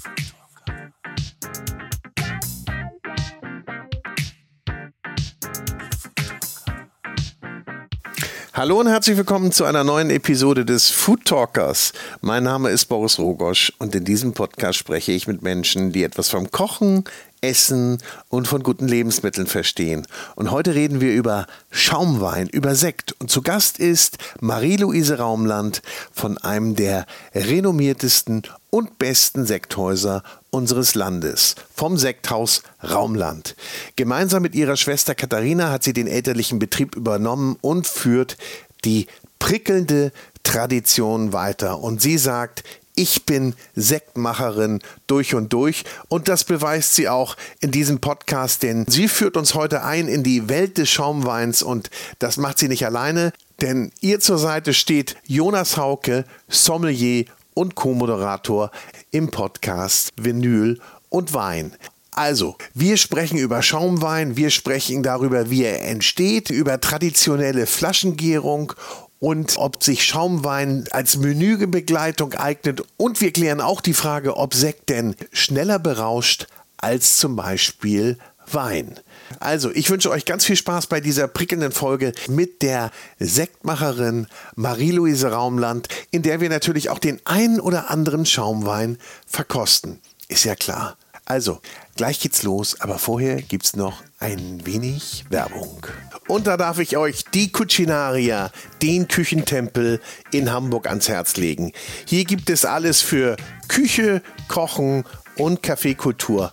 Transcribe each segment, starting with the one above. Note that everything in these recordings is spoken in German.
Thank you. Hallo und herzlich willkommen zu einer neuen Episode des Food Talkers. Mein Name ist Boris Rogosch und in diesem Podcast spreche ich mit Menschen, die etwas vom Kochen, Essen und von guten Lebensmitteln verstehen. Und heute reden wir über Schaumwein, über Sekt. Und zu Gast ist Marie-Louise Raumland von einem der renommiertesten und besten Sekthäuser unseres Landes, vom Sekthaus Raumland. Gemeinsam mit ihrer Schwester Katharina hat sie den elterlichen Betrieb übernommen und führt die prickelnde Tradition weiter. Und sie sagt, ich bin Sektmacherin durch und durch und das beweist sie auch in diesem Podcast, denn sie führt uns heute ein in die Welt des Schaumweins und das macht sie nicht alleine, denn ihr zur Seite steht Jonas Hauke, Sommelier und Co-Moderator im Podcast Vinyl und Wein. Also, wir sprechen über Schaumwein, wir sprechen darüber, wie er entsteht, über traditionelle Flaschengärung und ob sich Schaumwein als Menübegleitung eignet. Und wir klären auch die Frage, ob Sekt denn schneller berauscht als zum Beispiel Wein. Also, ich wünsche euch ganz viel Spaß bei dieser prickelnden Folge mit der Sektmacherin Marie-Louise Raumland, in der wir natürlich auch den einen oder anderen Schaumwein verkosten. Ist ja klar. Also, gleich geht's los, aber vorher gibt's noch ein wenig Werbung. Und da darf ich euch die Cucinaria, den Küchentempel in Hamburg ans Herz legen. Hier gibt es alles für Küche, Kochen und Kaffeekultur.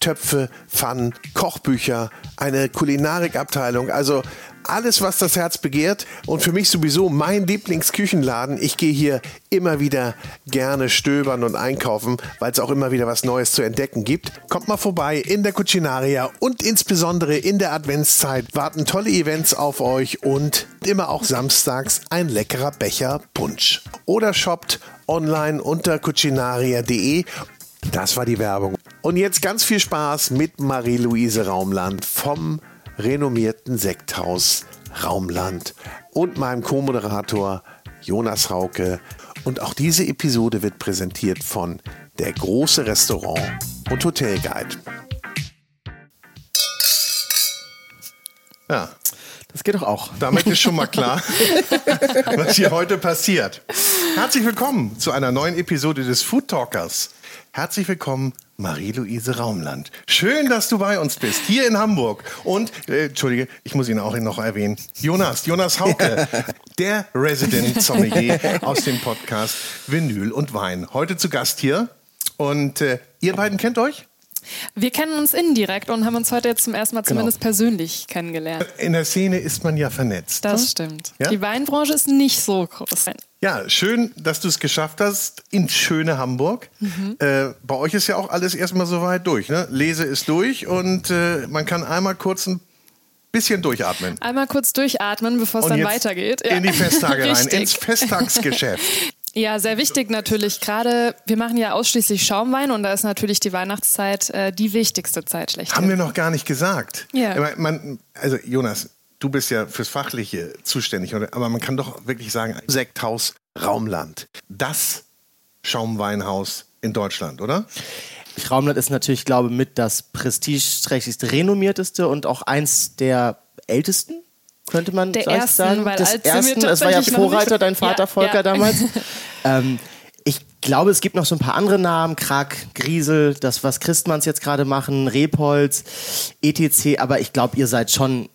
Töpfe, Pfannen, Kochbücher, eine Kulinarikabteilung. Also alles, was das Herz begehrt. Und für mich sowieso mein Lieblingsküchenladen. Ich gehe hier immer wieder gerne stöbern und einkaufen, weil es auch immer wieder was Neues zu entdecken gibt. Kommt mal vorbei in der Cucinaria und insbesondere in der Adventszeit warten tolle Events auf euch und immer auch samstags ein leckerer Becher Punsch. Oder shoppt online unter cucinaria.de. Das war die Werbung. Und jetzt ganz viel Spaß mit Marie-Louise Raumland vom renommierten Sekthaus Raumland und meinem Co-Moderator Jonas Rauke. Und auch diese Episode wird präsentiert von der große Restaurant und Hotelguide. Ja. Das geht doch auch. Damit ist schon mal klar, was hier heute passiert. Herzlich willkommen zu einer neuen Episode des Food Talkers. Herzlich willkommen, Marie-Louise Raumland. Schön, dass du bei uns bist, hier in Hamburg. Und, äh, Entschuldige, ich muss ihn auch noch erwähnen, Jonas, Jonas Hauke, der Resident Sommelier aus dem Podcast Vinyl und Wein. Heute zu Gast hier. Und äh, ihr beiden kennt euch? Wir kennen uns indirekt und haben uns heute jetzt zum ersten Mal genau. zumindest persönlich kennengelernt. In der Szene ist man ja vernetzt. Das ne? stimmt. Ja? Die Weinbranche ist nicht so groß. Ja, schön, dass du es geschafft hast in schöne Hamburg. Mhm. Äh, bei euch ist ja auch alles erstmal so weit durch. Ne? Lese ist durch und äh, man kann einmal kurz ein bisschen durchatmen. Einmal kurz durchatmen, bevor es dann weitergeht. Ja. In die Festtage rein, ins Festtagsgeschäft. Ja, sehr wichtig natürlich. Gerade, wir machen ja ausschließlich Schaumwein und da ist natürlich die Weihnachtszeit äh, die wichtigste Zeit schlecht. Haben wir noch gar nicht gesagt. Ja. Man, also Jonas, du bist ja fürs Fachliche zuständig, aber man kann doch wirklich sagen, Sekthaus Raumland. Das Schaumweinhaus in Deutschland, oder? Raumland ist natürlich, glaube ich, mit das prestigeträchtigste, renommierteste und auch eins der ältesten könnte man der ersten, sagen. Weil des ersten, es war ja Vorreiter, dein Vater ja, Volker ja. damals. ähm, ich glaube, es gibt noch so ein paar andere Namen, Krak, Griesel, das, was Christmanns jetzt gerade machen, Repolz, etc. Aber ich glaube, ihr seid schon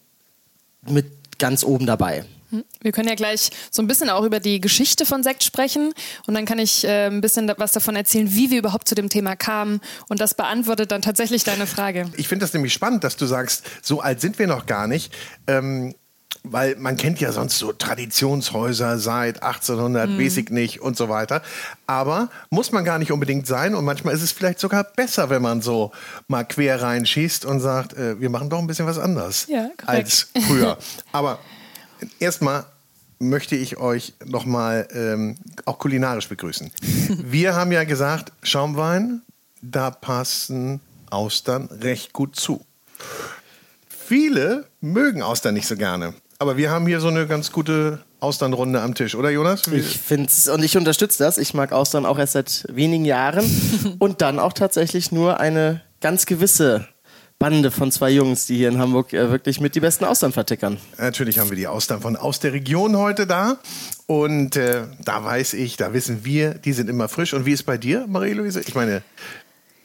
mit ganz oben dabei. Hm. Wir können ja gleich so ein bisschen auch über die Geschichte von Sekt sprechen und dann kann ich äh, ein bisschen was davon erzählen, wie wir überhaupt zu dem Thema kamen und das beantwortet dann tatsächlich deine Frage. Ich finde das nämlich spannend, dass du sagst, so alt sind wir noch gar nicht. Ähm weil man kennt ja sonst so Traditionshäuser seit 1800, mhm. weiß ich nicht und so weiter. Aber muss man gar nicht unbedingt sein und manchmal ist es vielleicht sogar besser, wenn man so mal quer reinschießt und sagt, äh, wir machen doch ein bisschen was anders ja, als früher. Aber erstmal möchte ich euch nochmal ähm, auch kulinarisch begrüßen. Wir haben ja gesagt, Schaumwein, da passen Austern recht gut zu. Viele mögen Austern nicht so gerne. Aber wir haben hier so eine ganz gute Austernrunde am Tisch, oder Jonas? Ich finde es und ich unterstütze das. Ich mag Austern auch erst seit wenigen Jahren und dann auch tatsächlich nur eine ganz gewisse Bande von zwei Jungs, die hier in Hamburg äh, wirklich mit die besten Austern vertickern. Natürlich haben wir die Austern von aus der Region heute da. Und äh, da weiß ich, da wissen wir, die sind immer frisch. Und wie ist bei dir, Marie-Louise? Ich meine,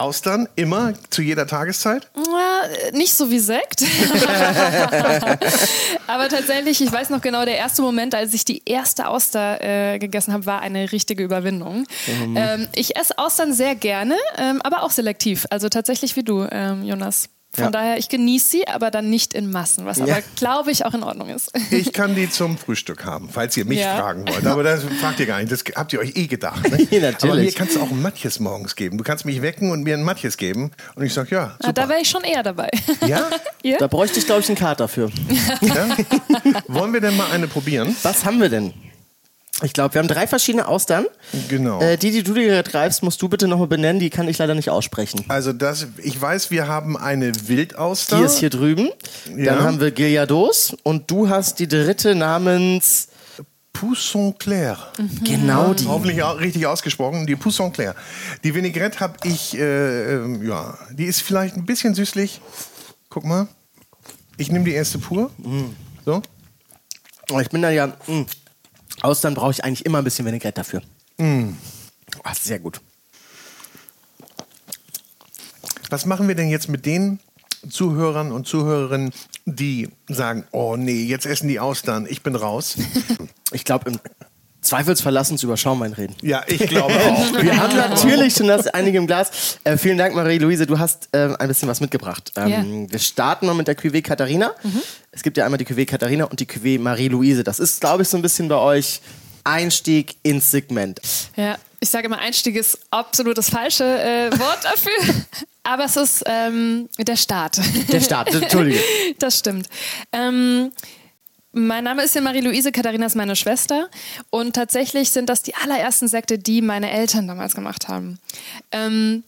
Austern immer zu jeder Tageszeit? Ja, nicht so wie Sekt. Aber tatsächlich, ich weiß noch genau, der erste Moment, als ich die erste Auster äh, gegessen habe, war eine richtige Überwindung. Mhm. Ähm, ich esse Austern sehr gerne, ähm, aber auch selektiv. Also tatsächlich wie du, ähm, Jonas. Von ja. daher, ich genieße sie, aber dann nicht in Massen, was ja. aber, glaube ich, auch in Ordnung ist. Ich kann die zum Frühstück haben, falls ihr mich ja. fragen wollt. Aber das fragt ihr gar nicht, das habt ihr euch eh gedacht. Ne? Natürlich. Aber mir kannst du auch ein Matjes morgens geben. Du kannst mich wecken und mir ein Matjes geben. Und ich sage, ja, super. da wäre ich schon eher dabei. Ja? ja? Da bräuchte ich, glaube ich, einen Kater für. Wollen wir denn mal eine probieren? Was haben wir denn? Ich glaube, wir haben drei verschiedene Austern. Genau. Äh, die, die du dir greifst, musst du bitte nochmal benennen. Die kann ich leider nicht aussprechen. Also das, ich weiß, wir haben eine Wildauster. Die ist hier drüben. Ja. Dann haben wir Gilliados und du hast die dritte namens Pousson Clair. Mhm. Genau die. Hoffentlich auch richtig ausgesprochen. Die Pousson Clair. Die Vinaigrette habe ich, äh, äh, ja, die ist vielleicht ein bisschen süßlich. Guck mal. Ich nehme die erste pur. Mhm. So. Ich bin da ja. Mh. Austern brauche ich eigentlich immer ein bisschen Vinaigrette dafür. Mm. Oh, sehr gut. Was machen wir denn jetzt mit den Zuhörern und Zuhörerinnen, die sagen, oh nee, jetzt essen die Austern, ich bin raus? ich glaube, im Zweifelsfall lass uns über Schaumwein reden. Ja, ich glaube auch. Wir haben natürlich schon das einige im Glas. Äh, vielen Dank, Marie-Louise. Du hast äh, ein bisschen was mitgebracht. Ähm, yeah. Wir starten mal mit der Cuvée Katharina. Mhm. Es gibt ja einmal die Cuvée Katharina und die Cuvée Marie-Louise. Das ist, glaube ich, so ein bisschen bei euch Einstieg ins Segment. Ja, ich sage immer, Einstieg ist absolut das falsche äh, Wort dafür. Aber es ist ähm, der Start. Der Start, Entschuldige. Das stimmt. Ähm, mein Name ist ja Marie-Louise, Katharina ist meine Schwester. Und tatsächlich sind das die allerersten Sekte, die meine Eltern damals gemacht haben. Ähm,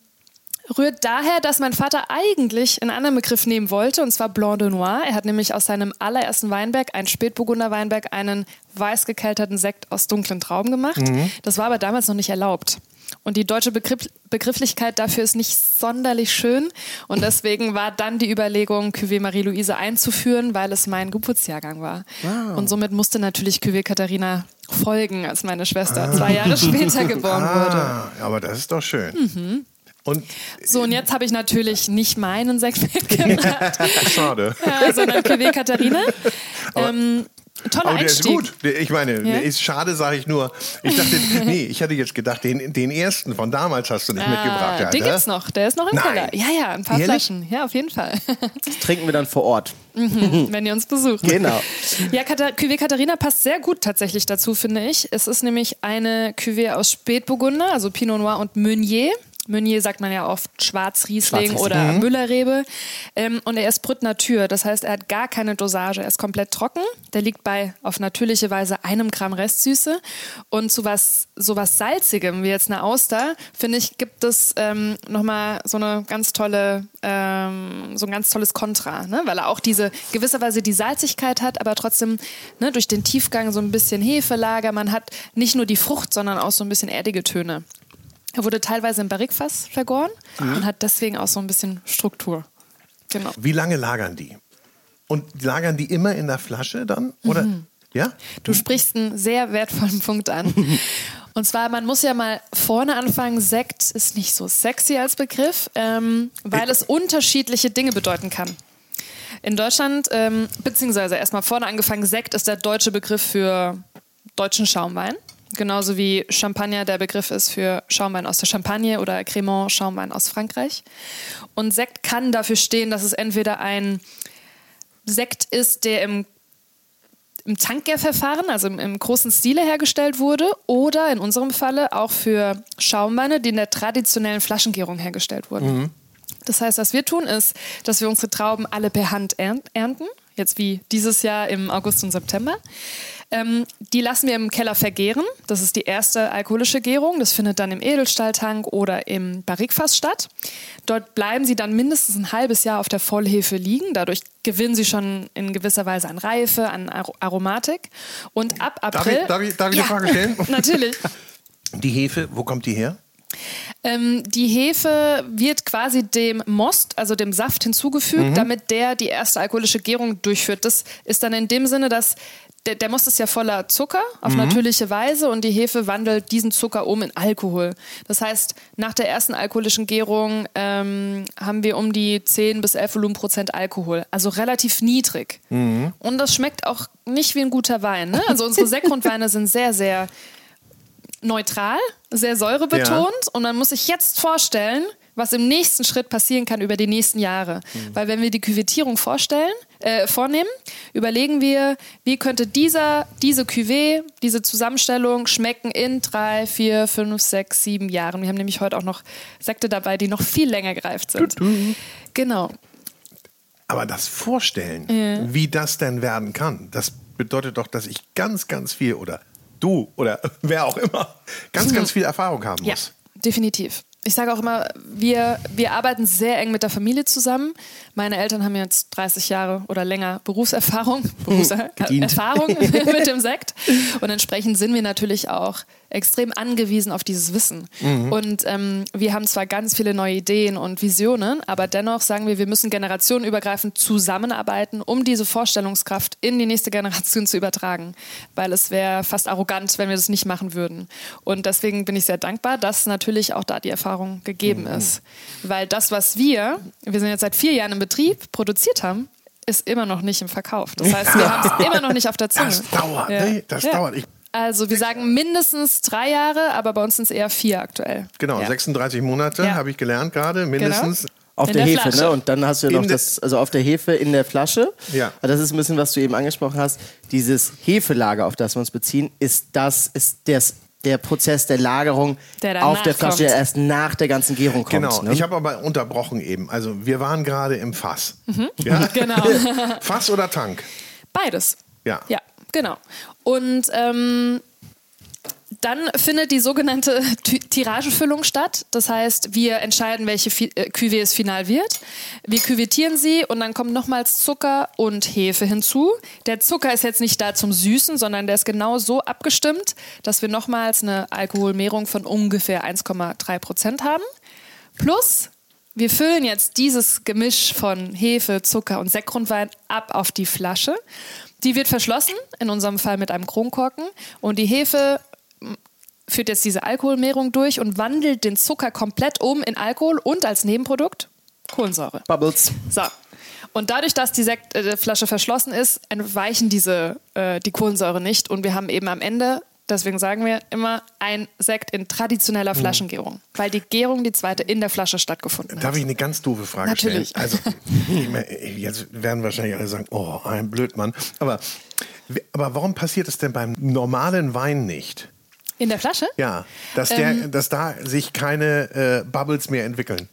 rührt daher, dass mein Vater eigentlich einen anderen Begriff nehmen wollte, und zwar Blanc de Noir. Er hat nämlich aus seinem allerersten Weinberg, ein Spätburgunder Weinberg, einen weiß gekelterten Sekt aus dunklen Trauben gemacht. Mhm. Das war aber damals noch nicht erlaubt. Und die deutsche Begriff Begrifflichkeit dafür ist nicht sonderlich schön. Und deswegen war dann die Überlegung, Cuvée Marie-Louise einzuführen, weil es mein Geburtsjahrgang war. Wow. Und somit musste natürlich Cuvée Katharina folgen, als meine Schwester ah. zwei Jahre später geboren ah, wurde. Aber das ist doch schön. Mhm. Und so, und jetzt habe ich natürlich nicht meinen Sekt mitgebracht. Schade. Ja, sondern Cuvée Katharina. Ähm, Toller Aber der Einstieg. ist gut. Ich meine, ja? der ist schade, sage ich nur. Ich dachte, nee, ich hatte jetzt gedacht, den, den ersten von damals hast du nicht ah, mitgebracht. Alter. Den gibt's noch, der ist noch im Nein. Keller. Ja, ja, ein paar Ehrlich? Flaschen. Ja, auf jeden Fall. Das trinken wir dann vor Ort. Mhm, wenn ihr uns besucht. Genau. Ja, Cuvée Katharina passt sehr gut tatsächlich dazu, finde ich. Es ist nämlich eine Cuvée aus Spätburgunder, also Pinot Noir und Meunier. Meunier sagt man ja oft Schwarzriesling, oder mhm. Müllerrebe. Ähm, und er ist Brut Natur, das heißt, er hat gar keine Dosage. Er ist komplett trocken. Der liegt bei auf natürliche Weise einem Gramm Restsüße. Und zu was, so was Salzigem wie jetzt eine Auster, finde ich, gibt es ähm, nochmal so eine ganz tolle, ähm, so ein ganz tolles Kontra, ne? weil er auch diese gewisserweise die Salzigkeit hat, aber trotzdem ne, durch den Tiefgang so ein bisschen Hefelager. Man hat nicht nur die Frucht, sondern auch so ein bisschen erdige Töne. Er wurde teilweise im Barrikfass vergoren mhm. und hat deswegen auch so ein bisschen Struktur. Genau. Wie lange lagern die? Und lagern die immer in der Flasche dann? Oder? Mhm. Ja? Du sprichst einen sehr wertvollen Punkt an. Und zwar, man muss ja mal vorne anfangen, Sekt ist nicht so sexy als Begriff, ähm, weil es unterschiedliche Dinge bedeuten kann. In Deutschland, ähm, beziehungsweise erstmal vorne angefangen, Sekt ist der deutsche Begriff für deutschen Schaumwein. Genauso wie Champagner der Begriff ist für Schaumwein aus der Champagne oder Crémant Schaumwein aus Frankreich. Und Sekt kann dafür stehen, dass es entweder ein Sekt ist, der im im Tankgärverfahren, also im, im, großen Stile hergestellt wurde, oder in unserem Falle auch für Schaumweine, die in der traditionellen Flaschengärung hergestellt wurden. Mhm. Das heißt, was wir tun, ist, dass wir unsere Trauben alle per Hand ernten, jetzt wie dieses Jahr im August und September. Ähm, die lassen wir im Keller vergären. Das ist die erste alkoholische Gärung. Das findet dann im Edelstahltank oder im Barrikfass statt. Dort bleiben sie dann mindestens ein halbes Jahr auf der Vollhefe liegen. Dadurch gewinnen sie schon in gewisser Weise an Reife, an Ar Aromatik. Und ab April. Darf ich, darf ich, darf ich ja, eine Frage stellen? natürlich. Die Hefe, wo kommt die her? Ähm, die Hefe wird quasi dem Most, also dem Saft hinzugefügt, mhm. damit der die erste alkoholische Gärung durchführt. Das ist dann in dem Sinne, dass der, der Most ist ja voller Zucker auf mhm. natürliche Weise und die Hefe wandelt diesen Zucker um in Alkohol. Das heißt, nach der ersten alkoholischen Gärung ähm, haben wir um die 10 bis 11 Volumenprozent Alkohol, also relativ niedrig. Mhm. Und das schmeckt auch nicht wie ein guter Wein. Ne? Also unsere Sektgrundweine sind sehr, sehr neutral, sehr säurebetont ja. und man muss sich jetzt vorstellen, was im nächsten Schritt passieren kann über die nächsten Jahre. Mhm. Weil wenn wir die Küvettierung vorstellen, äh, vornehmen, überlegen wir, wie könnte dieser, diese Cuvée, diese Zusammenstellung schmecken in drei, vier, fünf, sechs, sieben Jahren. Wir haben nämlich heute auch noch Sekte dabei, die noch viel länger gereift sind. Genau. Aber das Vorstellen, ja. wie das denn werden kann, das bedeutet doch, dass ich ganz, ganz viel oder du oder wer auch immer ganz, ganz viel Erfahrung haben muss. Ja, definitiv ich sage auch immer, wir, wir arbeiten sehr eng mit der Familie zusammen. Meine Eltern haben jetzt 30 Jahre oder länger Berufserfahrung, Berufserfahrung mit dem Sekt. Und entsprechend sind wir natürlich auch extrem angewiesen auf dieses Wissen. Mhm. Und ähm, wir haben zwar ganz viele neue Ideen und Visionen, aber dennoch sagen wir, wir müssen generationenübergreifend zusammenarbeiten, um diese Vorstellungskraft in die nächste Generation zu übertragen. Weil es wäre fast arrogant, wenn wir das nicht machen würden. Und deswegen bin ich sehr dankbar, dass natürlich auch da die Erfahrung gegeben mhm. ist. Weil das, was wir, wir sind jetzt seit vier Jahren im Betrieb, produziert haben, ist immer noch nicht im Verkauf. Das heißt, wir haben es immer noch nicht auf der Zunge. Das dauert, ja. nee, das ja. dauert. Ich also wir sagen mindestens drei Jahre, aber bei uns sind es eher vier aktuell. Genau, ja. 36 Monate ja. habe ich gelernt gerade, mindestens. Genau. Auf der, der, Hefe, ne? Und dann hast du ja noch das, also auf der Hefe in der Flasche. Ja. Das ist ein bisschen, was du eben angesprochen hast. Dieses Hefelager, auf das wir uns beziehen, ist das, ist das der Prozess der Lagerung der auf der Flasche, der erst nach der ganzen Gärung kommt. Genau, ne? ich habe aber unterbrochen eben. Also wir waren gerade im Fass. Mhm. Ja? Genau. Fass oder Tank? Beides. Ja. Ja. Genau. Und ähm, dann findet die sogenannte Tiragefüllung statt. Das heißt, wir entscheiden, welche äh, Cuvée es final wird. Wir küvettieren sie und dann kommt nochmals Zucker und Hefe hinzu. Der Zucker ist jetzt nicht da zum Süßen, sondern der ist genau so abgestimmt, dass wir nochmals eine Alkoholmehrung von ungefähr 1,3 Prozent haben. Plus wir füllen jetzt dieses Gemisch von Hefe, Zucker und Sektgrundwein ab auf die Flasche. Die wird verschlossen, in unserem Fall mit einem Kronkorken. Und die Hefe führt jetzt diese Alkoholmehrung durch und wandelt den Zucker komplett um in Alkohol und als Nebenprodukt Kohlensäure. Bubbles. So. Und dadurch, dass die Sektflasche äh, verschlossen ist, entweichen diese, äh, die Kohlensäure nicht. Und wir haben eben am Ende Deswegen sagen wir immer ein Sekt in traditioneller mhm. Flaschengärung, weil die Gärung, die zweite, in der Flasche stattgefunden hat. Darf ich eine ganz doofe Frage Natürlich. stellen? Also, jetzt werden wahrscheinlich alle sagen, oh, ein Blödmann. Aber, aber warum passiert es denn beim normalen Wein nicht? In der Flasche? Ja, dass, der, ähm, dass da sich keine äh, Bubbles mehr entwickeln.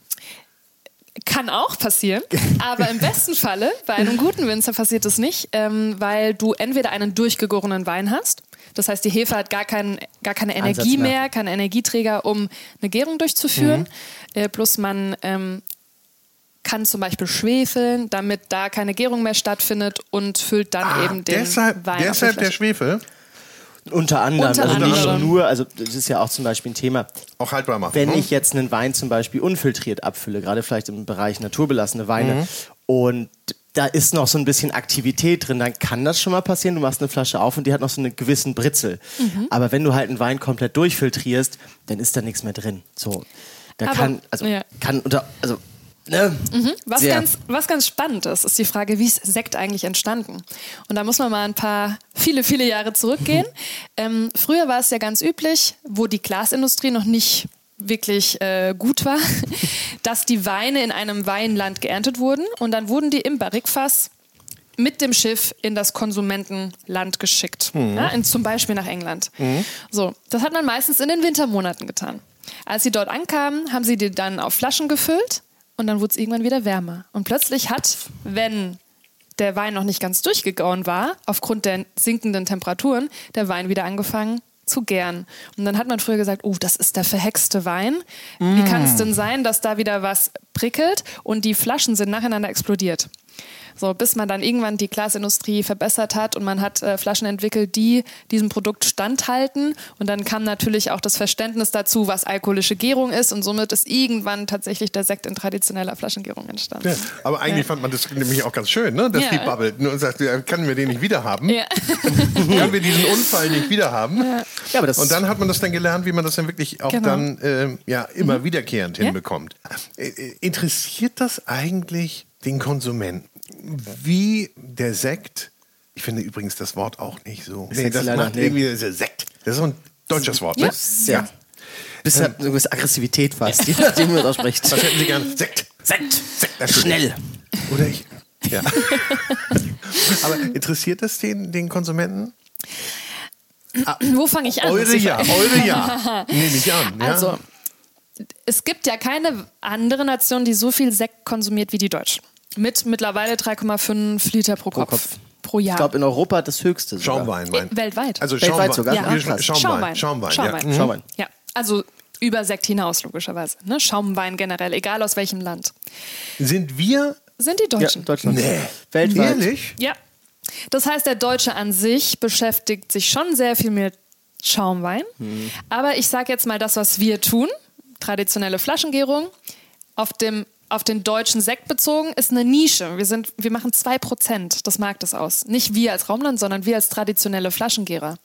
Kann auch passieren, aber im besten Falle, bei einem guten Winzer passiert es nicht, ähm, weil du entweder einen durchgegorenen Wein hast das heißt, die Hefe hat gar, kein, gar keine Energie mehr. mehr, keine Energieträger, um eine Gärung durchzuführen. Mhm. Äh, plus man ähm, kann zum Beispiel schwefeln, damit da keine Gärung mehr stattfindet und füllt dann ah, eben den deshalb, Wein. Deshalb der Schwefel? Unter anderem, Unter also anderem. nicht nur, also das ist ja auch zum Beispiel ein Thema. Auch haltbar machen. Wenn ne? ich jetzt einen Wein zum Beispiel unfiltriert abfülle, gerade vielleicht im Bereich naturbelassene Weine, mhm. und da ist noch so ein bisschen Aktivität drin, dann kann das schon mal passieren. Du machst eine Flasche auf und die hat noch so einen gewissen Britzel. Mhm. Aber wenn du halt einen Wein komplett durchfiltrierst, dann ist da nichts mehr drin. So, da Aber, kann, also, ja. kann unter, also Ne? Mhm. Was, ganz, was ganz spannend ist, ist die Frage, wie ist Sekt eigentlich entstanden? Und da muss man mal ein paar, viele, viele Jahre zurückgehen. Ähm, früher war es ja ganz üblich, wo die Glasindustrie noch nicht wirklich äh, gut war, dass die Weine in einem Weinland geerntet wurden und dann wurden die im Barrikfass mit dem Schiff in das Konsumentenland geschickt. Mhm. Ja, in, zum Beispiel nach England. Mhm. So, das hat man meistens in den Wintermonaten getan. Als sie dort ankamen, haben sie die dann auf Flaschen gefüllt und dann wurde es irgendwann wieder wärmer. Und plötzlich hat, wenn der Wein noch nicht ganz durchgegauen war, aufgrund der sinkenden Temperaturen, der Wein wieder angefangen zu gern. Und dann hat man früher gesagt, oh, das ist der verhexte Wein. Mm. Wie kann es denn sein, dass da wieder was prickelt und die Flaschen sind nacheinander explodiert? So, bis man dann irgendwann die Glasindustrie verbessert hat und man hat äh, Flaschen entwickelt, die diesem Produkt standhalten. Und dann kam natürlich auch das Verständnis dazu, was alkoholische Gärung ist. Und somit ist irgendwann tatsächlich der Sekt in traditioneller Flaschengärung entstanden. Ja, aber eigentlich ja. fand man das nämlich auch ganz schön, ne? dass ja. die bubbelt. Und sagt, können wir den nicht wieder haben? Ja. können wir diesen Unfall nicht wieder haben? Ja. aber das und dann hat man das dann gelernt, wie man das dann wirklich auch genau. dann äh, ja, immer mhm. wiederkehrend hinbekommt. Äh, äh, interessiert das eigentlich den Konsumenten? Wie der Sekt, ich finde übrigens das Wort auch nicht so. Nee, das macht nee. irgendwie Sekt. Das ist so ein deutsches Wort, ne? Ja. ja. Bis ähm, eine gewisse Aggressivität fast, je nachdem, wie man das ausspricht. Was hätten Sie gerne? Sekt. Sekt. Sekt. Schnell. Oder ich. Ja. Aber interessiert das den, den Konsumenten? Ah, Wo fange ich an? Eure ja, eure ja. Nehme ich an. Ja. Also, es gibt ja keine andere Nation, die so viel Sekt konsumiert wie die Deutschen. Mit mittlerweile 3,5 Liter pro Kopf. Pro, Kopf. pro Jahr. Ich glaube, in Europa das höchste. Sogar. Schaumwein. Mein. Weltweit. Also Weltweit sogar. Ja. Schaumwein. Schaumwein. Schaumwein. Schaumwein. Ja. Schaumwein. ja. Also über Sekt hinaus, logischerweise. Ne? Schaumwein generell, egal aus welchem Land. Sind wir. Sind die Deutschen? Ja, Deutschland. Nee. Weltweit. Ehrlich? Ja. Das heißt, der Deutsche an sich beschäftigt sich schon sehr viel mit Schaumwein. Hm. Aber ich sage jetzt mal das, was wir tun: traditionelle Flaschengärung auf dem auf den deutschen Sekt bezogen, ist eine Nische. Wir, sind, wir machen 2% des Marktes aus. Nicht wir als Raumland, sondern wir als traditionelle Flaschengärer.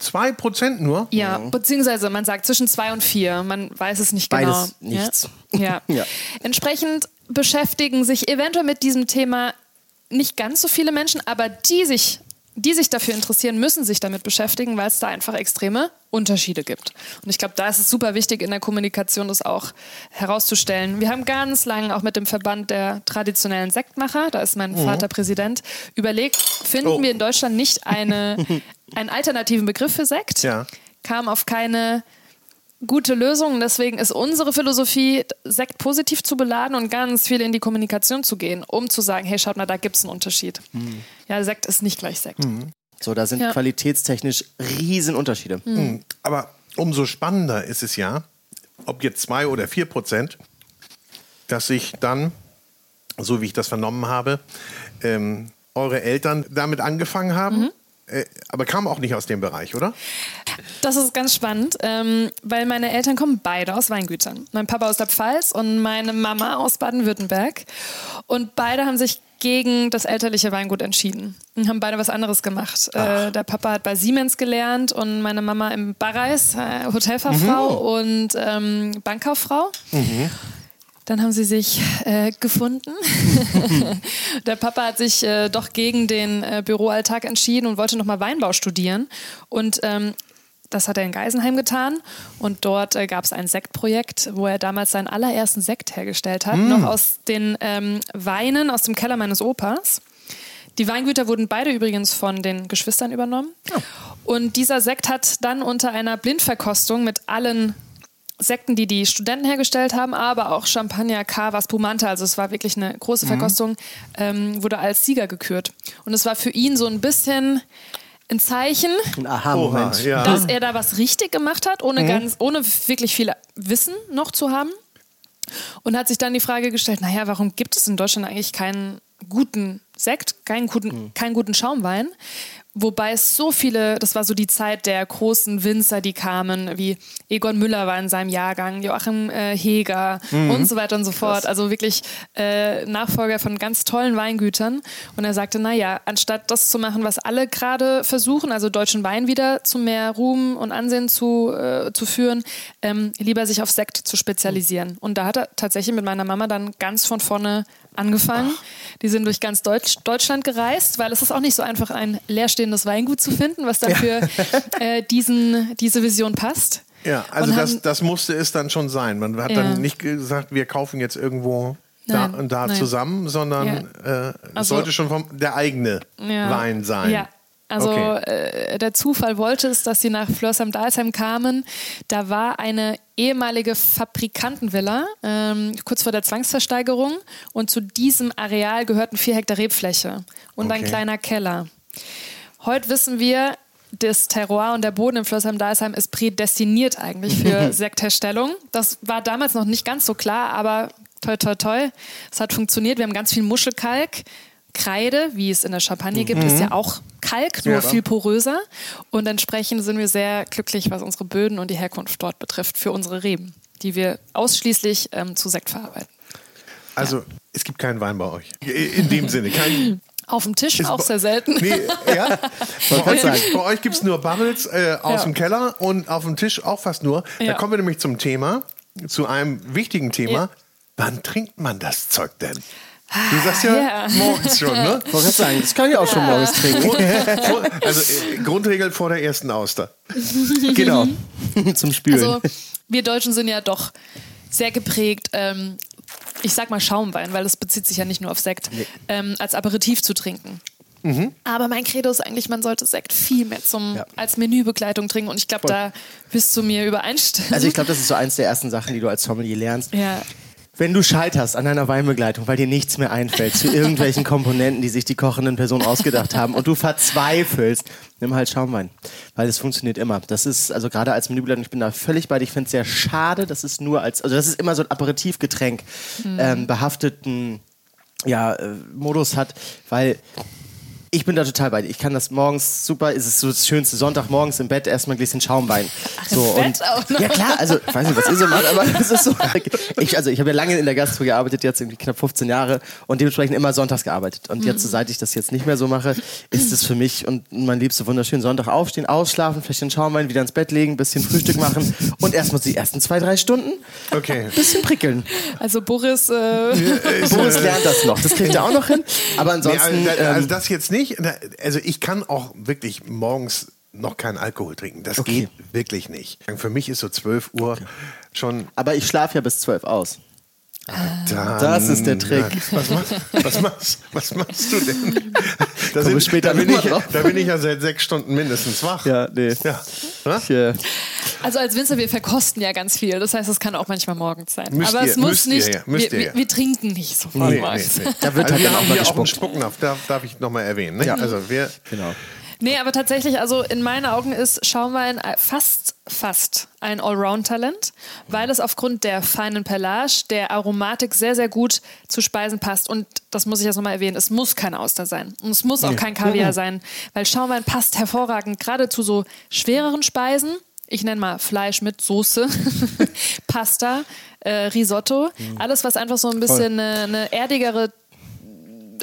2% nur? Ja, mhm. beziehungsweise man sagt zwischen 2 und 4. Man weiß es nicht Beides genau. nichts. Ja? ja. ja. Entsprechend beschäftigen sich eventuell mit diesem Thema nicht ganz so viele Menschen, aber die sich die sich dafür interessieren, müssen sich damit beschäftigen, weil es da einfach extreme Unterschiede gibt. Und ich glaube, da ist es super wichtig, in der Kommunikation das auch herauszustellen. Wir haben ganz lange auch mit dem Verband der traditionellen Sektmacher, da ist mein mhm. Vater Präsident, überlegt, finden oh. wir in Deutschland nicht eine, einen alternativen Begriff für Sekt? Ja. Kam auf keine gute Lösungen. Deswegen ist unsere Philosophie, Sekt positiv zu beladen und ganz viel in die Kommunikation zu gehen, um zu sagen, hey, schaut mal, da gibt es einen Unterschied. Mhm. Ja, Sekt ist nicht gleich Sekt. Mhm. So, da sind ja. qualitätstechnisch Riesenunterschiede. Mhm. Aber umso spannender ist es ja, ob jetzt zwei oder vier Prozent, dass sich dann, so wie ich das vernommen habe, ähm, eure Eltern damit angefangen haben mhm. Äh, aber kam auch nicht aus dem Bereich, oder? Das ist ganz spannend, ähm, weil meine Eltern kommen beide aus Weingütern. Mein Papa aus der Pfalz und meine Mama aus Baden-Württemberg. Und beide haben sich gegen das elterliche Weingut entschieden und haben beide was anderes gemacht. Äh, der Papa hat bei Siemens gelernt und meine Mama im Barreis, äh, Hotelfachfrau mhm. und ähm, Bankkauffrau. Mhm. Dann haben sie sich äh, gefunden. der Papa hat sich äh, doch gegen den äh, Büroalltag entschieden und wollte nochmal Weinbau studieren. Und ähm, das hat er in Geisenheim getan. Und dort äh, gab es ein Sektprojekt, wo er damals seinen allerersten Sekt hergestellt hat. Mm. Noch aus den ähm, Weinen aus dem Keller meines Opas. Die Weingüter wurden beide übrigens von den Geschwistern übernommen. Oh. Und dieser Sekt hat dann unter einer Blindverkostung mit allen Sekten, die die Studenten hergestellt haben, aber auch Champagner, Cava, Spumante, also es war wirklich eine große mhm. Verkostung, mhm. ähm, wurde als Sieger gekürt. Und es war für ihn so ein bisschen ein Zeichen, ein Aha-Moment, ja. dass er da was richtig gemacht hat, ohne, mhm. ganz, ohne wirklich viel Wissen noch zu haben. Und hat sich dann die Frage gestellt, naja, warum gibt es in Deutschland eigentlich keinen guten Sekt, keinen guten, mhm. keinen guten Schaumwein? Wobei es so viele, das war so die Zeit der großen Winzer, die kamen, wie Egon Müller war in seinem Jahrgang, Joachim äh, Heger mhm. und so weiter und so fort. Krass. Also wirklich äh, Nachfolger von ganz tollen Weingütern. Und er sagte, naja, anstatt das zu machen, was alle gerade versuchen, also deutschen Wein wieder zu mehr Ruhm und Ansehen zu, äh, zu führen, ähm, lieber sich auf Sekt zu spezialisieren. Und da hat er tatsächlich mit meiner Mama dann ganz von vorne angefangen. Ach. Die sind durch ganz Deutsch, Deutschland gereist, weil es ist auch nicht so einfach, ein leerstehendes Weingut zu finden, was dann ja. äh, diesen, diese Vision passt. Ja, also das, das musste es dann schon sein. Man hat ja. dann nicht gesagt, wir kaufen jetzt irgendwo da, da zusammen, sondern ja. äh, also, sollte schon vom, der eigene. Wein sein. Ja, also okay. äh, der Zufall wollte es, dass sie nach Flörsheim-Dalsheim kamen. Da war eine ehemalige Fabrikantenvilla ähm, kurz vor der Zwangsversteigerung und zu diesem Areal gehörten vier Hektar Rebfläche und okay. ein kleiner Keller. Heute wissen wir, das Terroir und der Boden in Flörsheim-Dalsheim ist prädestiniert eigentlich für Sektherstellung. Das war damals noch nicht ganz so klar, aber toi, toi, toi, es hat funktioniert. Wir haben ganz viel Muschelkalk. Kreide, wie es in der Champagne gibt, mhm. ist ja auch Kalk, nur ja, viel poröser. Und entsprechend sind wir sehr glücklich, was unsere Böden und die Herkunft dort betrifft, für unsere Reben, die wir ausschließlich ähm, zu Sekt verarbeiten. Also, ja. es gibt keinen Wein bei euch. In dem Sinne, kein auf dem Tisch ist auch sehr selten. Nee, ja. bei, euch, bei euch gibt es nur Bubbles äh, aus ja. dem Keller und auf dem Tisch auch fast nur. Da kommen wir nämlich zum Thema, zu einem wichtigen Thema. Wann trinkt man das Zeug denn? Du sagst ja, ja. morgens schon, ne? Ich wollte sagen, das kann ich auch schon morgens trinken. also äh, Grundregel vor der ersten Auster. genau. Zum Spülen. Also wir Deutschen sind ja doch sehr geprägt, ähm, ich sag mal Schaumwein, weil das bezieht sich ja nicht nur auf Sekt, nee. ähm, als Aperitif zu trinken. Mhm. Aber mein Credo ist eigentlich, man sollte Sekt viel mehr zum, ja. als Menübegleitung trinken. Und ich glaube, da bist du mir übereinstimmt. Also ich glaube, das ist so eins der ersten Sachen, die du als Sommelier lernst. Ja. Wenn du scheiterst an deiner Weinbegleitung, weil dir nichts mehr einfällt zu irgendwelchen Komponenten, die sich die kochenden Personen ausgedacht haben und du verzweifelst, nimm halt Schaumwein, weil es funktioniert immer. Das ist also gerade als Menübegleitung, ich bin da völlig bei dir. Ich finde es sehr schade, dass es nur als, also das ist immer so ein Aperitivgetränk mhm. ähm, behafteten ja, äh, Modus hat, weil ich bin da total bei dir. Ich kann das morgens super, es ist so das schönste Sonntagmorgens im Bett erstmal ein Gläschen Schaumwein. Ach, so und auch noch. ja klar, also ich weiß nicht, was ihr so macht, aber es ist so. Ich, also ich habe ja lange in der Gastro gearbeitet, jetzt irgendwie knapp 15 Jahre und dementsprechend immer sonntags gearbeitet. Und jetzt, mhm. seit ich das jetzt nicht mehr so mache, ist es für mich und mein Liebster wunderschön Sonntag aufstehen, ausschlafen, vielleicht den Schaumwein, wieder ins Bett legen, bisschen Frühstück machen und erstmal die ersten zwei, drei Stunden okay. bisschen prickeln. Also Boris, äh Boris lernt das noch. Das kriegt er auch noch hin. Aber ansonsten. Nee, also, also das jetzt nicht nicht, also ich kann auch wirklich morgens noch keinen Alkohol trinken. Das okay. geht wirklich nicht. Für mich ist so 12 Uhr okay. schon. Aber ich schlafe ja bis 12 aus. Dann, das ist der Trick. Was machst, was machst, was machst du denn? Da, sind, später da, bin ich, da bin ich ja seit sechs Stunden mindestens wach. Ja, nee. Ja. Ich, äh also als Winzer, wir verkosten ja ganz viel. Das heißt, es kann auch manchmal morgens sein. Müsst Aber ihr, es muss nicht. Ihr, wir, wir, wir, trinken nicht so viel nee. Nee, nee. Da wird also halt wir haben hier auch einen Spucknapf, darf, darf ich nochmal erwähnen. Ne? Ja. Also wir, genau. Nee, aber tatsächlich, also in meinen Augen ist Schaumwein fast, fast ein Allround-Talent, weil es aufgrund der feinen Pelage, der Aromatik sehr, sehr gut zu Speisen passt. Und das muss ich jetzt nochmal erwähnen, es muss kein Auster sein. Und es muss auch kein Kaviar sein, weil Schaumwein passt hervorragend gerade zu so schwereren Speisen. Ich nenne mal Fleisch mit Soße, Pasta, äh, Risotto. Mhm. Alles, was einfach so ein bisschen eine, eine erdigere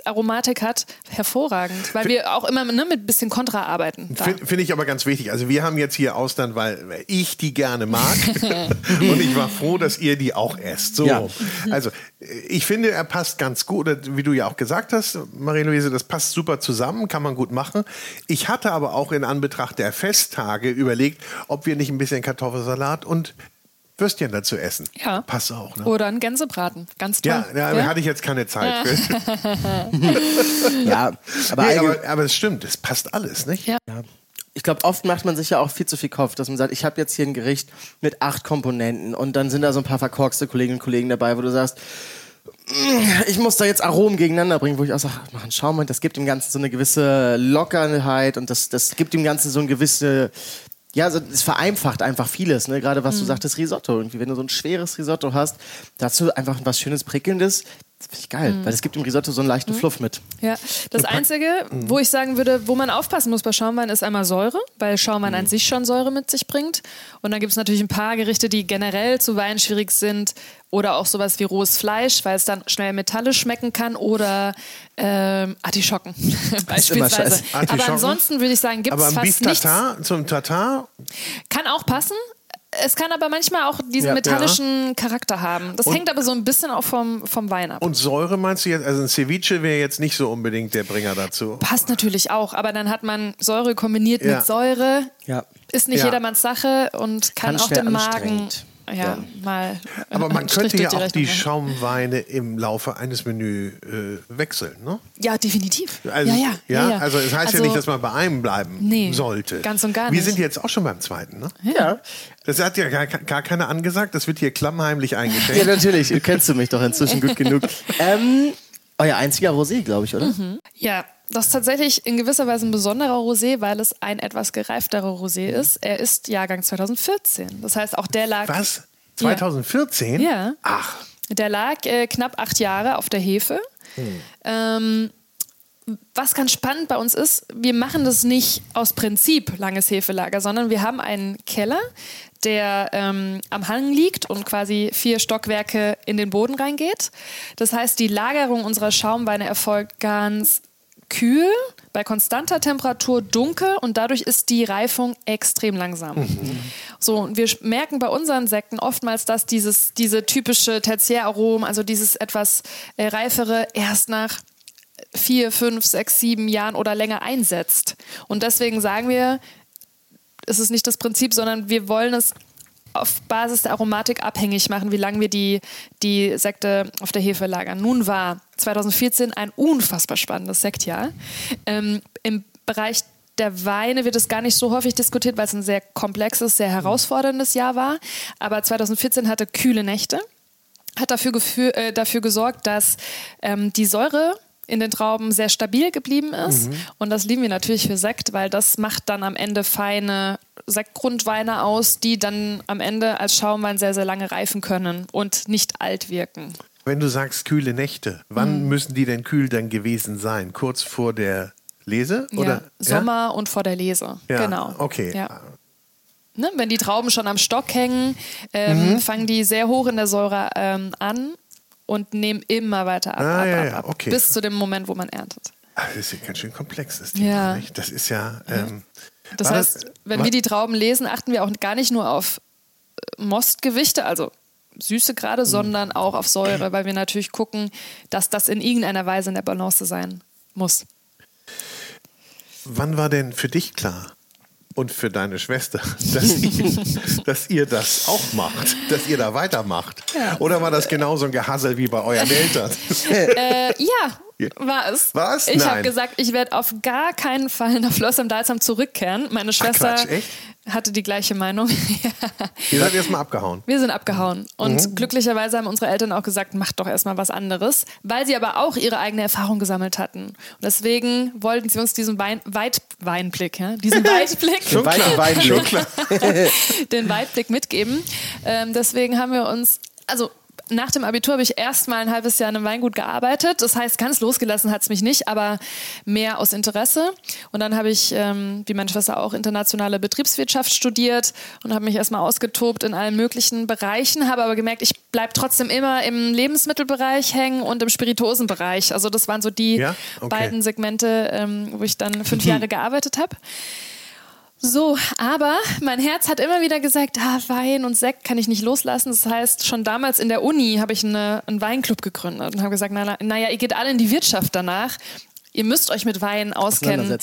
Aromatik hat, hervorragend, weil wir auch immer ne, mit ein bisschen Kontra arbeiten. Finde find ich aber ganz wichtig. Also wir haben jetzt hier Austern, weil ich die gerne mag und ich war froh, dass ihr die auch esst. So. Ja. Also ich finde, er passt ganz gut, oder wie du ja auch gesagt hast, Marie-Louise, das passt super zusammen, kann man gut machen. Ich hatte aber auch in Anbetracht der Festtage überlegt, ob wir nicht ein bisschen Kartoffelsalat und Würstchen dazu essen. Ja. Passt auch. Ne? Oder ein Gänsebraten. Ganz toll. Ja, ja, ja? hatte ich jetzt keine Zeit für. ja, aber, nee, aber, aber es stimmt, es passt alles, nicht? Ja. ja. Ich glaube, oft macht man sich ja auch viel zu viel Kopf, dass man sagt, ich habe jetzt hier ein Gericht mit acht Komponenten und dann sind da so ein paar verkorkste Kolleginnen und Kollegen dabei, wo du sagst, ich muss da jetzt Aromen gegeneinander bringen, wo ich auch sage, mach einen Schaum, das gibt dem Ganzen so eine gewisse Lockerheit und das, das gibt dem Ganzen so eine gewisse ja, also es vereinfacht einfach vieles, ne? Gerade was mhm. du sagtest, Risotto. Irgendwie, wenn du so ein schweres Risotto hast, dazu einfach was Schönes, Prickelndes. Das finde ich geil, mhm. weil es gibt im Risotto so einen leichten mhm. Fluff mit. Ja, das Einzige, mhm. wo ich sagen würde, wo man aufpassen muss bei Schaumwein, ist einmal Säure, weil Schaumwein an mhm. sich schon Säure mit sich bringt. Und dann gibt es natürlich ein paar Gerichte, die generell zu Wein schwierig sind, oder auch sowas wie rohes Fleisch, weil es dann schnell metallisch schmecken kann oder ähm, Artischocken beispielsweise. Aber ansonsten würde ich sagen, gibt es fast nichts. zum Tatar? Kann auch passen. Es kann aber manchmal auch diesen ja, metallischen ja. Charakter haben. Das und hängt aber so ein bisschen auch vom, vom Wein ab. Und Säure meinst du jetzt? Also ein Ceviche wäre jetzt nicht so unbedingt der Bringer dazu. Passt natürlich auch, aber dann hat man Säure kombiniert ja. mit Säure. Ja. Ist nicht jedermanns Sache und kann, kann auch den Magen ja, ja. mal. Aber man könnte ja auch die Schaumweine im Laufe eines Menüs äh, wechseln, ne? Ja, definitiv. Also, ja, ja, ja, ja, Also es heißt also, ja nicht, dass man bei einem bleiben nee, sollte. Ganz und gar nicht. Wir sind jetzt auch schon beim zweiten, ne? Ja. Das hat ja gar, gar keiner angesagt. Das wird hier klammheimlich eingeschenkt. ja, natürlich. Kennst du mich doch inzwischen gut genug. Ähm, euer einziger Rosé, glaube ich, oder? Mhm. Ja, das ist tatsächlich in gewisser Weise ein besonderer Rosé, weil es ein etwas gereifterer Rosé ist. Er ist Jahrgang 2014. Das heißt, auch der lag. Was? 2014? Ja. Ach. Der lag äh, knapp acht Jahre auf der Hefe. Hm. Ähm, was ganz spannend bei uns ist, wir machen das nicht aus Prinzip langes Hefelager, sondern wir haben einen Keller, der ähm, am Hang liegt und quasi vier Stockwerke in den Boden reingeht. Das heißt, die Lagerung unserer Schaumweine erfolgt ganz kühl, bei konstanter Temperatur dunkel und dadurch ist die Reifung extrem langsam. Mhm. So, und wir merken bei unseren Sekten oftmals, dass dieses, diese typische Tertiärarom, also dieses etwas äh, reifere, erst nach vier, fünf, sechs, sieben Jahren oder länger einsetzt. Und deswegen sagen wir, es ist nicht das Prinzip, sondern wir wollen es auf Basis der Aromatik abhängig machen, wie lange wir die, die Sekte auf der Hefe lagern. Nun war 2014 ein unfassbar spannendes Sektjahr. Ähm, Im Bereich der Weine wird es gar nicht so häufig diskutiert, weil es ein sehr komplexes, sehr herausforderndes Jahr war. Aber 2014 hatte kühle Nächte, hat dafür, äh, dafür gesorgt, dass ähm, die Säure in den Trauben sehr stabil geblieben ist. Mhm. Und das lieben wir natürlich für Sekt, weil das macht dann am Ende feine Sektgrundweine aus, die dann am Ende als Schaumwein sehr, sehr lange reifen können und nicht alt wirken. Wenn du sagst kühle Nächte, wann mhm. müssen die denn kühl dann gewesen sein? Kurz vor der Lese? Oder? Ja, Sommer ja? und vor der Lese. Ja, genau. Okay. Ja. Ne, wenn die Trauben schon am Stock hängen, ähm, mhm. fangen die sehr hoch in der Säure ähm, an und nehmen immer weiter ab, ah, ab, ja, ab, ab okay. bis zu dem Moment, wo man erntet. Ach, das ist ja ganz schön komplex, das Thema. Ja. Nicht? Das ist ja. Ähm, das heißt, das, wenn wir die Trauben lesen, achten wir auch gar nicht nur auf äh, Mostgewichte, also Süße gerade, mhm. sondern auch auf Säure, weil wir natürlich gucken, dass das in irgendeiner Weise in der Balance sein muss. Wann war denn für dich klar, und für deine Schwester, dass ihr, dass ihr das auch macht, dass ihr da weitermacht? Ja. Oder war das genauso ein Gehassel wie bei euren Eltern? Äh, ja, war es. War es? Ich habe gesagt, ich werde auf gar keinen Fall nach Floss am Dalsam zurückkehren. Meine Schwester Ach, Quatsch, hatte die gleiche Meinung. Ihr seid erstmal abgehauen. Wir sind abgehauen. Und mhm. glücklicherweise haben unsere Eltern auch gesagt, macht doch erstmal was anderes, weil sie aber auch ihre eigene Erfahrung gesammelt hatten. Und deswegen wollten sie uns diesen Wein, Weit, Weinblick, ja? diesen Weitblick, klar. Weinblick. den Weitblick mitgeben. Ähm, deswegen haben wir uns, also nach dem Abitur habe ich erst mal ein halbes Jahr in einem Weingut gearbeitet. Das heißt, ganz losgelassen hat es mich nicht, aber mehr aus Interesse. Und dann habe ich, ähm, wie meine Schwester auch, internationale Betriebswirtschaft studiert und habe mich erstmal ausgetobt in allen möglichen Bereichen, habe aber gemerkt, ich bleibe trotzdem immer im Lebensmittelbereich hängen und im Spirituosenbereich. Also das waren so die ja? okay. beiden Segmente, ähm, wo ich dann fünf Jahre gearbeitet habe. So, aber mein Herz hat immer wieder gesagt, ah, Wein und Sekt kann ich nicht loslassen. Das heißt, schon damals in der Uni habe ich eine, einen Weinclub gegründet und habe gesagt, naja, na, ihr geht alle in die Wirtschaft danach. Ihr müsst euch mit Wein auskennen.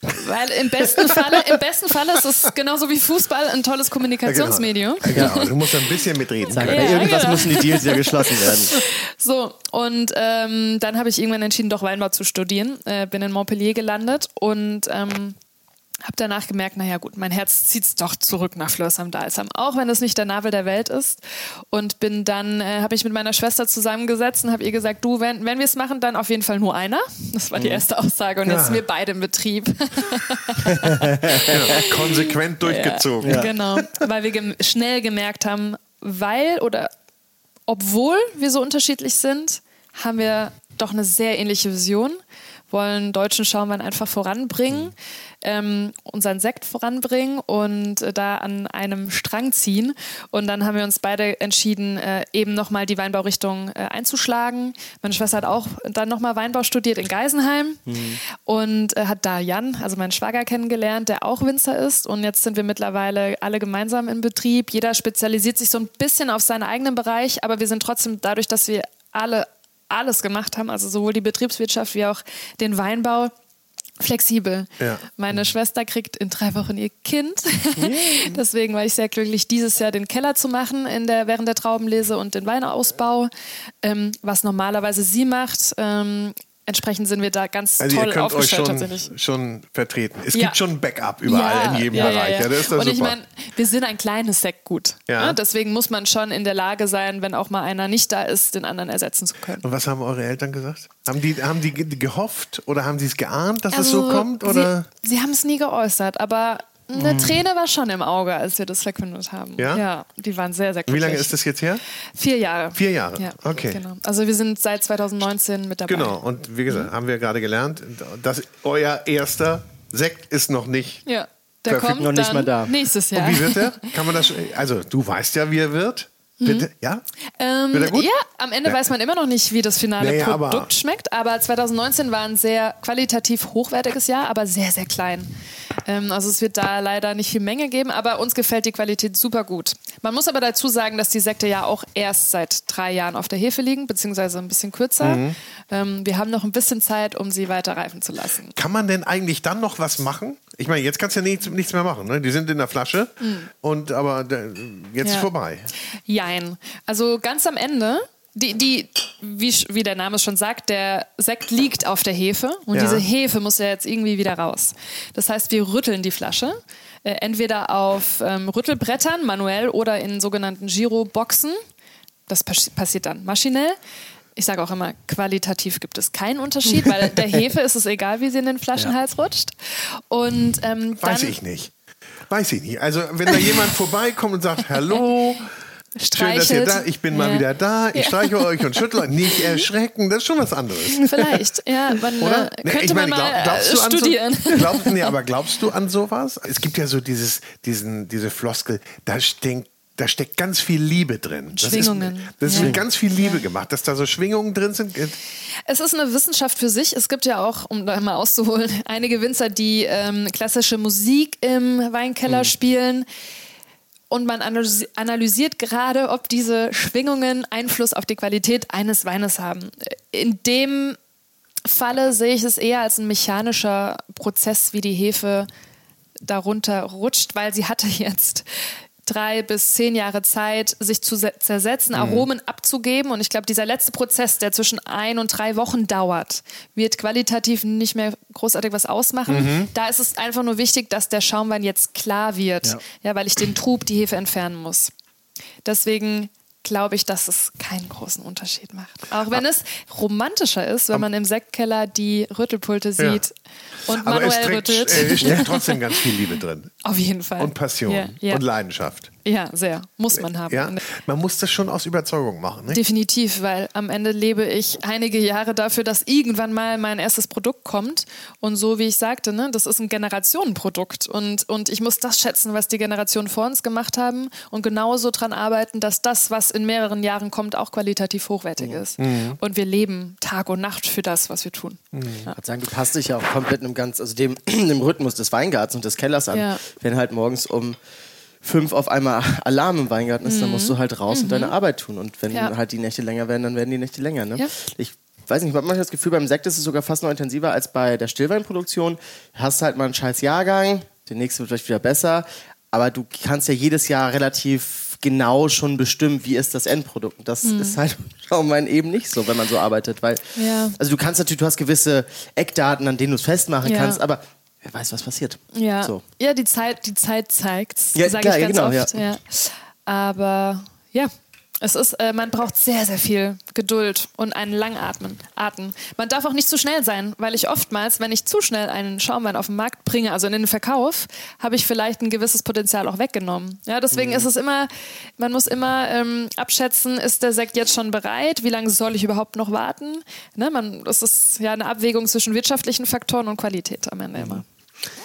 Weil im besten Falle, im besten Falle ist es genauso wie Fußball ein tolles Kommunikationsmedium. Ja, genau. genau. du musst ein bisschen mitreden. Sagen, ja, irgendwas genau. müssen die Deals ja geschlossen werden. So, und ähm, dann habe ich irgendwann entschieden, doch Weinbau zu studieren. Äh, bin in Montpellier gelandet und ähm, habe danach gemerkt, naja gut, mein Herz zieht es doch zurück nach Flörs am Dalsam, auch wenn es nicht der Navel der Welt ist. Und bin dann, äh, habe ich mit meiner Schwester zusammengesetzt und habe ihr gesagt, du, wenn, wenn wir es machen, dann auf jeden Fall nur einer. Das war die mhm. erste Aussage und ja. jetzt sind wir beide im Betrieb. ja, konsequent durchgezogen. Ja, genau, weil wir gem schnell gemerkt haben, weil oder obwohl wir so unterschiedlich sind, haben wir doch eine sehr ähnliche Vision wollen deutschen Schaumwein einfach voranbringen, mhm. ähm, unseren Sekt voranbringen und äh, da an einem Strang ziehen. Und dann haben wir uns beide entschieden, äh, eben nochmal die Weinbaurichtung äh, einzuschlagen. Meine Schwester hat auch dann nochmal Weinbau studiert in Geisenheim mhm. und äh, hat da Jan, also meinen Schwager, kennengelernt, der auch Winzer ist. Und jetzt sind wir mittlerweile alle gemeinsam im Betrieb. Jeder spezialisiert sich so ein bisschen auf seinen eigenen Bereich, aber wir sind trotzdem dadurch, dass wir alle alles gemacht haben, also sowohl die Betriebswirtschaft wie auch den Weinbau, flexibel. Ja. Meine Schwester kriegt in drei Wochen ihr Kind. Deswegen war ich sehr glücklich, dieses Jahr den Keller zu machen in der, während der Traubenlese und den Weinausbau. Ähm, was normalerweise sie macht, ähm, Entsprechend sind wir da ganz also toll ihr könnt aufgestellt euch schon, tatsächlich. schon vertreten. Es ja. gibt schon ein Backup überall ja, in jedem ja, Bereich. Und ich meine, wir sind ein kleines Sektgut. Ne? Deswegen muss man schon in der Lage sein, wenn auch mal einer nicht da ist, den anderen ersetzen zu können. Und was haben eure Eltern gesagt? Haben die, haben die gehofft oder haben sie es geahnt, dass also, es so also, kommt? Oder? Sie, sie haben es nie geäußert, aber eine mhm. Träne war schon im Auge, als wir das verkündet haben. Ja? Ja, die waren sehr, sehr glücklich. Wie lange ist das jetzt her? Vier Jahre. Vier Jahre, ja, okay. Genau. Also wir sind seit 2019 mit dabei. Genau, und wie gesagt, mhm. haben wir gerade gelernt, dass euer erster Sekt ist noch nicht ja. Der kommt noch nicht mal da. Nächstes Jahr. Und wie wird der? Kann man das? Also du weißt ja, wie er wird. Bitte? Mhm. Ja? Ähm, ja, am Ende ja. weiß man immer noch nicht, wie das finale ja, Produkt aber schmeckt. Aber 2019 war ein sehr qualitativ hochwertiges Jahr, aber sehr, sehr klein. Ähm, also es wird da leider nicht viel Menge geben, aber uns gefällt die Qualität super gut. Man muss aber dazu sagen, dass die Sekte ja auch erst seit drei Jahren auf der Hefe liegen, beziehungsweise ein bisschen kürzer. Mhm. Ähm, wir haben noch ein bisschen Zeit, um sie weiter reifen zu lassen. Kann man denn eigentlich dann noch was machen? Ich meine, jetzt kannst du ja nichts, nichts mehr machen. Ne? Die sind in der Flasche mhm. und aber jetzt ja. ist vorbei. Jein. Also ganz am Ende die, die wie, wie der Name es schon sagt, der Sekt liegt auf der Hefe und ja. diese Hefe muss ja jetzt irgendwie wieder raus. Das heißt, wir rütteln die Flasche, äh, entweder auf ähm, Rüttelbrettern manuell oder in sogenannten Giro-Boxen. Das pass passiert dann maschinell. Ich sage auch immer, qualitativ gibt es keinen Unterschied, weil der Hefe ist es egal, wie sie in den Flaschenhals ja. rutscht. Und, ähm, Weiß ich nicht. Weiß ich nicht. Also, wenn da jemand vorbeikommt und sagt, hallo, Schön, dass ihr da, ich bin ja. mal wieder da, ich ja. streiche euch und schüttle euch. Nicht erschrecken, das ist schon was anderes. Vielleicht, ja, man Oder? Äh, könnte ich meine, man mal glaub, glaubst du studieren. So, glaubst, nee, aber glaubst du an sowas? Es gibt ja so dieses, diesen, diese Floskel, da stinkt da steckt ganz viel Liebe drin. Schwingungen. Das ist, das ist mit ganz viel Liebe ja. gemacht, dass da so Schwingungen drin sind. Es ist eine Wissenschaft für sich. Es gibt ja auch, um da mal auszuholen, einige Winzer, die ähm, klassische Musik im Weinkeller hm. spielen und man analysiert gerade, ob diese Schwingungen Einfluss auf die Qualität eines Weines haben. In dem Falle sehe ich es eher als ein mechanischer Prozess, wie die Hefe darunter rutscht, weil sie hatte jetzt drei bis zehn Jahre Zeit, sich zu zersetzen, mhm. Aromen abzugeben. Und ich glaube, dieser letzte Prozess, der zwischen ein und drei Wochen dauert, wird qualitativ nicht mehr großartig was ausmachen. Mhm. Da ist es einfach nur wichtig, dass der Schaumwein jetzt klar wird, ja. ja weil ich den Trub, die Hefe entfernen muss. Deswegen glaube ich, dass es keinen großen Unterschied macht. Auch wenn ah. es romantischer ist, wenn man im Sektkeller die Rüttelpulte sieht ja. und manuell Aber es trägt, rüttelt. Es steckt trotzdem ganz viel Liebe drin. Auf jeden Fall. Und Passion ja, ja. und Leidenschaft. Ja, sehr. Muss man haben. Ja? Man muss das schon aus Überzeugung machen. Nicht? Definitiv, weil am Ende lebe ich einige Jahre dafür, dass irgendwann mal mein erstes Produkt kommt. Und so wie ich sagte, ne, das ist ein Generationenprodukt. Und, und ich muss das schätzen, was die Generationen vor uns gemacht haben und genauso daran arbeiten, dass das, was in mehreren Jahren kommt, auch qualitativ hochwertig ist. Mhm. Und wir leben Tag und Nacht für das, was wir tun. Mhm. Ja. Ich sagen, du passt dich ja auch komplett im ganz, also dem, dem Rhythmus des Weingartens und des Kellers an. Ja. Wenn halt morgens um fünf auf einmal Alarm im Weingarten ist, mhm. dann musst du halt raus mhm. und deine. Arbeit tun. Und wenn ja. halt die Nächte länger werden, dann werden die Nächte länger. Ne? Ja. Ich weiß nicht, ich habe manchmal das Gefühl, beim Sekt ist es sogar fast noch intensiver als bei der Stillweinproduktion. Hast halt mal einen scheiß Jahrgang, der nächste wird vielleicht wieder besser, aber du kannst ja jedes Jahr relativ genau schon bestimmen, wie ist das Endprodukt. Und das mhm. ist halt Schaumwein eben nicht so, wenn man so arbeitet, weil ja. also du kannst natürlich, du hast gewisse Eckdaten, an denen du es festmachen ja. kannst, aber wer weiß, was passiert. Ja, so. ja die Zeit, die Zeit zeigt's, ja, sage ich ganz genau, oft. Ja. Aber ja, es ist, äh, man braucht sehr, sehr viel Geduld und einen Langatmen. Atmen. Man darf auch nicht zu schnell sein, weil ich oftmals, wenn ich zu schnell einen Schaumwein auf den Markt bringe, also in den Verkauf, habe ich vielleicht ein gewisses Potenzial auch weggenommen. Ja, deswegen mhm. ist es immer, man muss immer ähm, abschätzen, ist der Sekt jetzt schon bereit? Wie lange soll ich überhaupt noch warten? Ne, man, das ist ja eine Abwägung zwischen wirtschaftlichen Faktoren und Qualität am Ende immer.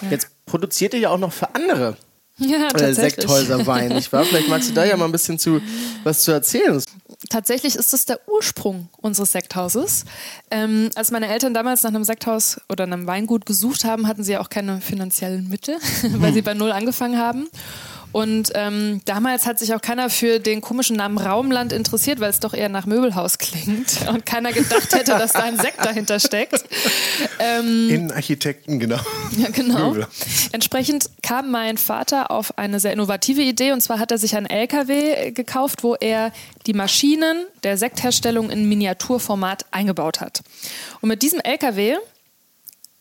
Ja. Jetzt produziert ihr ja auch noch für andere ja, äh, Sekthäuser Wein, nicht wahr? Vielleicht magst du da ja mal ein bisschen zu, was zu erzählen. Tatsächlich ist das der Ursprung unseres Sekthauses. Ähm, als meine Eltern damals nach einem Sekthaus oder einem Weingut gesucht haben, hatten sie ja auch keine finanziellen Mittel, weil sie bei Null angefangen haben. Und ähm, damals hat sich auch keiner für den komischen Namen Raumland interessiert, weil es doch eher nach Möbelhaus klingt und keiner gedacht hätte, dass da ein Sekt dahinter steckt. Ähm, Innenarchitekten, genau. Ja, genau. Möbel. Entsprechend kam mein Vater auf eine sehr innovative Idee und zwar hat er sich einen LKW gekauft, wo er die Maschinen der Sektherstellung in Miniaturformat eingebaut hat. Und mit diesem LKW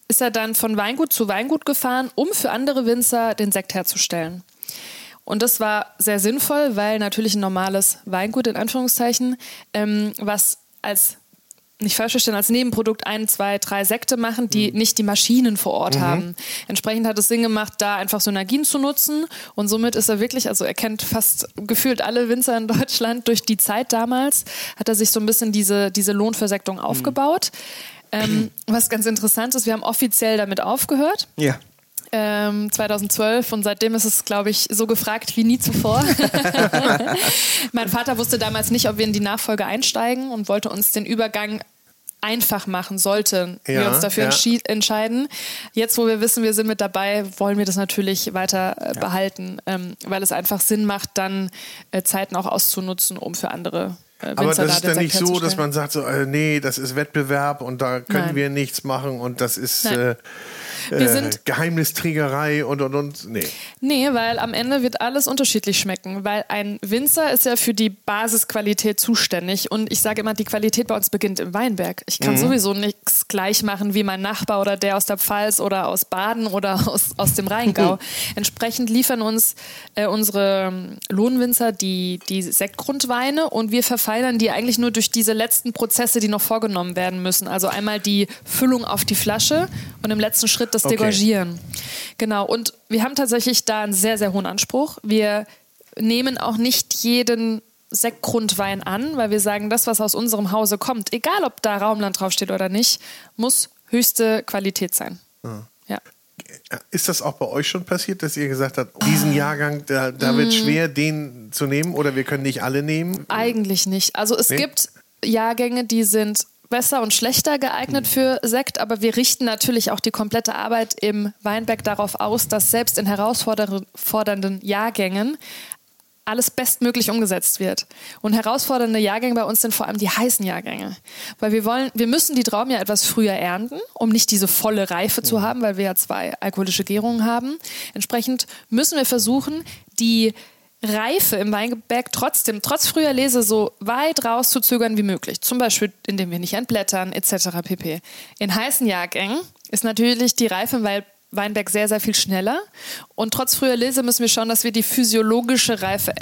ist er dann von Weingut zu Weingut gefahren, um für andere Winzer den Sekt herzustellen. Und das war sehr sinnvoll, weil natürlich ein normales Weingut in Anführungszeichen, ähm, was als nicht falsch verstehen, als Nebenprodukt ein, zwei, drei Sekte machen, die mhm. nicht die Maschinen vor Ort mhm. haben. Entsprechend hat es Sinn gemacht, da einfach Synergien zu nutzen und somit ist er wirklich, also er kennt fast gefühlt alle Winzer in Deutschland durch die Zeit damals, hat er sich so ein bisschen diese, diese Lohnversektung mhm. aufgebaut. Ähm, was ganz interessant ist, wir haben offiziell damit aufgehört. Ja. 2012 ähm, und seitdem ist es, glaube ich, so gefragt wie nie zuvor. mein Vater wusste damals nicht, ob wir in die Nachfolge einsteigen und wollte uns den Übergang einfach machen sollten ja, wir uns dafür ja. entscheiden. Jetzt, wo wir wissen, wir sind mit dabei, wollen wir das natürlich weiter äh, ja. behalten, ähm, weil es einfach Sinn macht, dann äh, Zeiten auch auszunutzen, um für andere äh, Aber das ist dann nicht so, dass man sagt, so, äh, nee, das ist Wettbewerb und da können Nein. wir nichts machen und das ist. Äh, wir äh, sind Geheimnisträgerei und und und. Nee. Nee, weil am Ende wird alles unterschiedlich schmecken, weil ein Winzer ist ja für die Basisqualität zuständig und ich sage immer, die Qualität bei uns beginnt im Weinberg. Ich kann mhm. sowieso nichts gleich machen wie mein Nachbar oder der aus der Pfalz oder aus Baden oder aus, aus dem Rheingau. Entsprechend liefern uns äh, unsere ähm, Lohnwinzer die, die Sektgrundweine und wir verfeinern die eigentlich nur durch diese letzten Prozesse, die noch vorgenommen werden müssen. Also einmal die Füllung auf die Flasche und im letzten Schritt das okay. Degorgieren. Genau. Und wir haben tatsächlich da einen sehr, sehr hohen Anspruch. Wir nehmen auch nicht jeden Sektgrundwein an, weil wir sagen, das, was aus unserem Hause kommt, egal ob da Raumland draufsteht oder nicht, muss höchste Qualität sein. Ah. Ja. Ist das auch bei euch schon passiert, dass ihr gesagt habt, diesen Jahrgang, da, da wird mm. schwer, den zu nehmen oder wir können nicht alle nehmen? Eigentlich nicht. Also es nee? gibt Jahrgänge, die sind besser und schlechter geeignet für Sekt, aber wir richten natürlich auch die komplette Arbeit im Weinberg darauf aus, dass selbst in herausfordernden Jahrgängen alles bestmöglich umgesetzt wird. Und herausfordernde Jahrgänge bei uns sind vor allem die heißen Jahrgänge. Weil wir wollen, wir müssen die Trauben ja etwas früher ernten, um nicht diese volle Reife zu haben, weil wir ja zwei alkoholische Gärungen haben. Entsprechend müssen wir versuchen, die Reife im Weinberg trotzdem, trotz früher Lese, so weit rauszuzögern wie möglich. Zum Beispiel, indem wir nicht entblättern, etc. pp. In heißen Jahrgängen ist natürlich die Reife im Weinberg sehr, sehr viel schneller. Und trotz früher Lese müssen wir schauen, dass wir die physiologische Reife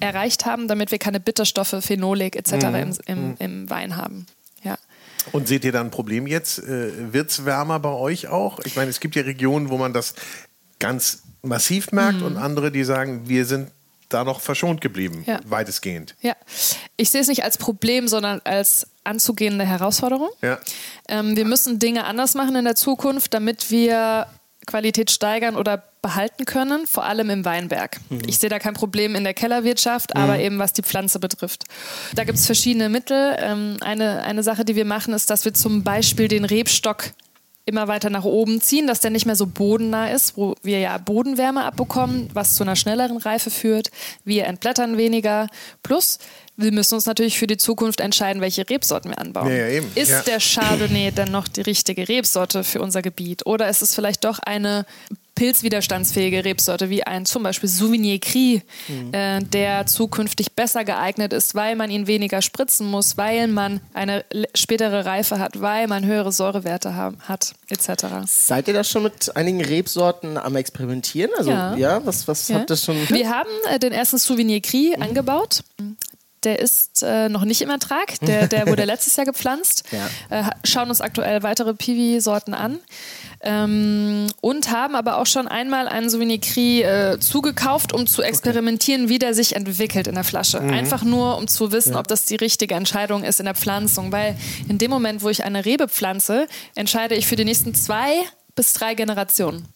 erreicht haben, damit wir keine Bitterstoffe, Phenolik etc. Mhm. Im, im, mhm. im, Wein haben. Ja. Und seht ihr da ein Problem jetzt? Äh, Wird es wärmer bei euch auch? Ich meine, es gibt ja Regionen, wo man das ganz massiv merkt mhm. und andere, die sagen, wir sind da noch verschont geblieben, ja. weitestgehend. Ja, ich sehe es nicht als Problem, sondern als anzugehende Herausforderung. Ja. Ähm, wir müssen Dinge anders machen in der Zukunft, damit wir Qualität steigern oder behalten können, vor allem im Weinberg. Mhm. Ich sehe da kein Problem in der Kellerwirtschaft, mhm. aber eben was die Pflanze betrifft. Da gibt es verschiedene Mittel. Ähm, eine, eine Sache, die wir machen, ist, dass wir zum Beispiel den Rebstock immer weiter nach oben ziehen, dass der nicht mehr so bodennah ist, wo wir ja Bodenwärme abbekommen, was zu einer schnelleren Reife führt. Wir entblättern weniger. Plus, wir müssen uns natürlich für die Zukunft entscheiden, welche Rebsorten wir anbauen. Ja, ja, ist ja. der Chardonnay dann noch die richtige Rebsorte für unser Gebiet? Oder ist es vielleicht doch eine pilzwiderstandsfähige Rebsorte wie ein zum Beispiel Souvignier Cri, mhm. äh, der zukünftig besser geeignet ist, weil man ihn weniger spritzen muss, weil man eine spätere Reife hat, weil man höhere Säurewerte haben, hat, etc. Seid ihr da schon mit einigen Rebsorten am Experimentieren? Also ja, ja was, was ja. habt ihr schon? Wir haben äh, den ersten Souvignier Cri mhm. angebaut der ist äh, noch nicht im Ertrag. Der, der wurde letztes Jahr gepflanzt. Ja. Äh, schauen uns aktuell weitere Piwi-Sorten an. Ähm, und haben aber auch schon einmal einen Sauvignon Cri äh, zugekauft, um zu experimentieren, okay. wie der sich entwickelt in der Flasche. Mhm. Einfach nur, um zu wissen, ja. ob das die richtige Entscheidung ist in der Pflanzung. Weil in dem Moment, wo ich eine Rebe pflanze, entscheide ich für die nächsten zwei bis drei Generationen.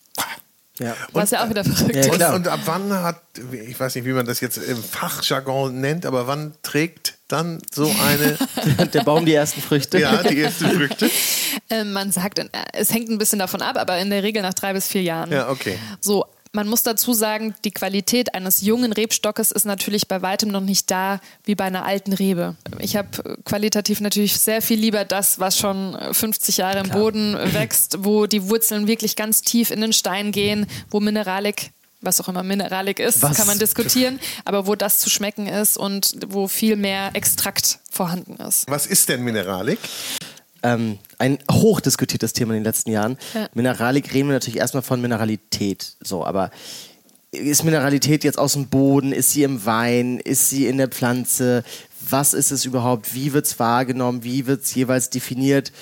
Ja. Was ja auch wieder verrückt ja, ist. Und, und, ab wann hat, ich weiß nicht, wie man das jetzt im Fachjargon nennt, aber wann trägt dann so eine. Der Baum die ersten Früchte. Ja, die ersten Früchte. Ähm, man sagt, äh, es hängt ein bisschen davon ab, aber in der Regel nach drei bis vier Jahren. Ja, okay. So, Man muss dazu sagen, die Qualität eines jungen Rebstockes ist natürlich bei weitem noch nicht da wie bei einer alten Rebe. Ich habe qualitativ natürlich sehr viel lieber das, was schon 50 Jahre im Boden wächst, wo die Wurzeln wirklich ganz tief in den Stein gehen, wo Mineralik was auch immer Mineralik ist, was? kann man diskutieren, aber wo das zu schmecken ist und wo viel mehr Extrakt vorhanden ist. Was ist denn Mineralik? Ähm, ein hochdiskutiertes Thema in den letzten Jahren. Ja. Mineralik reden wir natürlich erstmal von Mineralität. So, aber ist Mineralität jetzt aus dem Boden? Ist sie im Wein? Ist sie in der Pflanze? Was ist es überhaupt? Wie wird es wahrgenommen? Wie wird es jeweils definiert?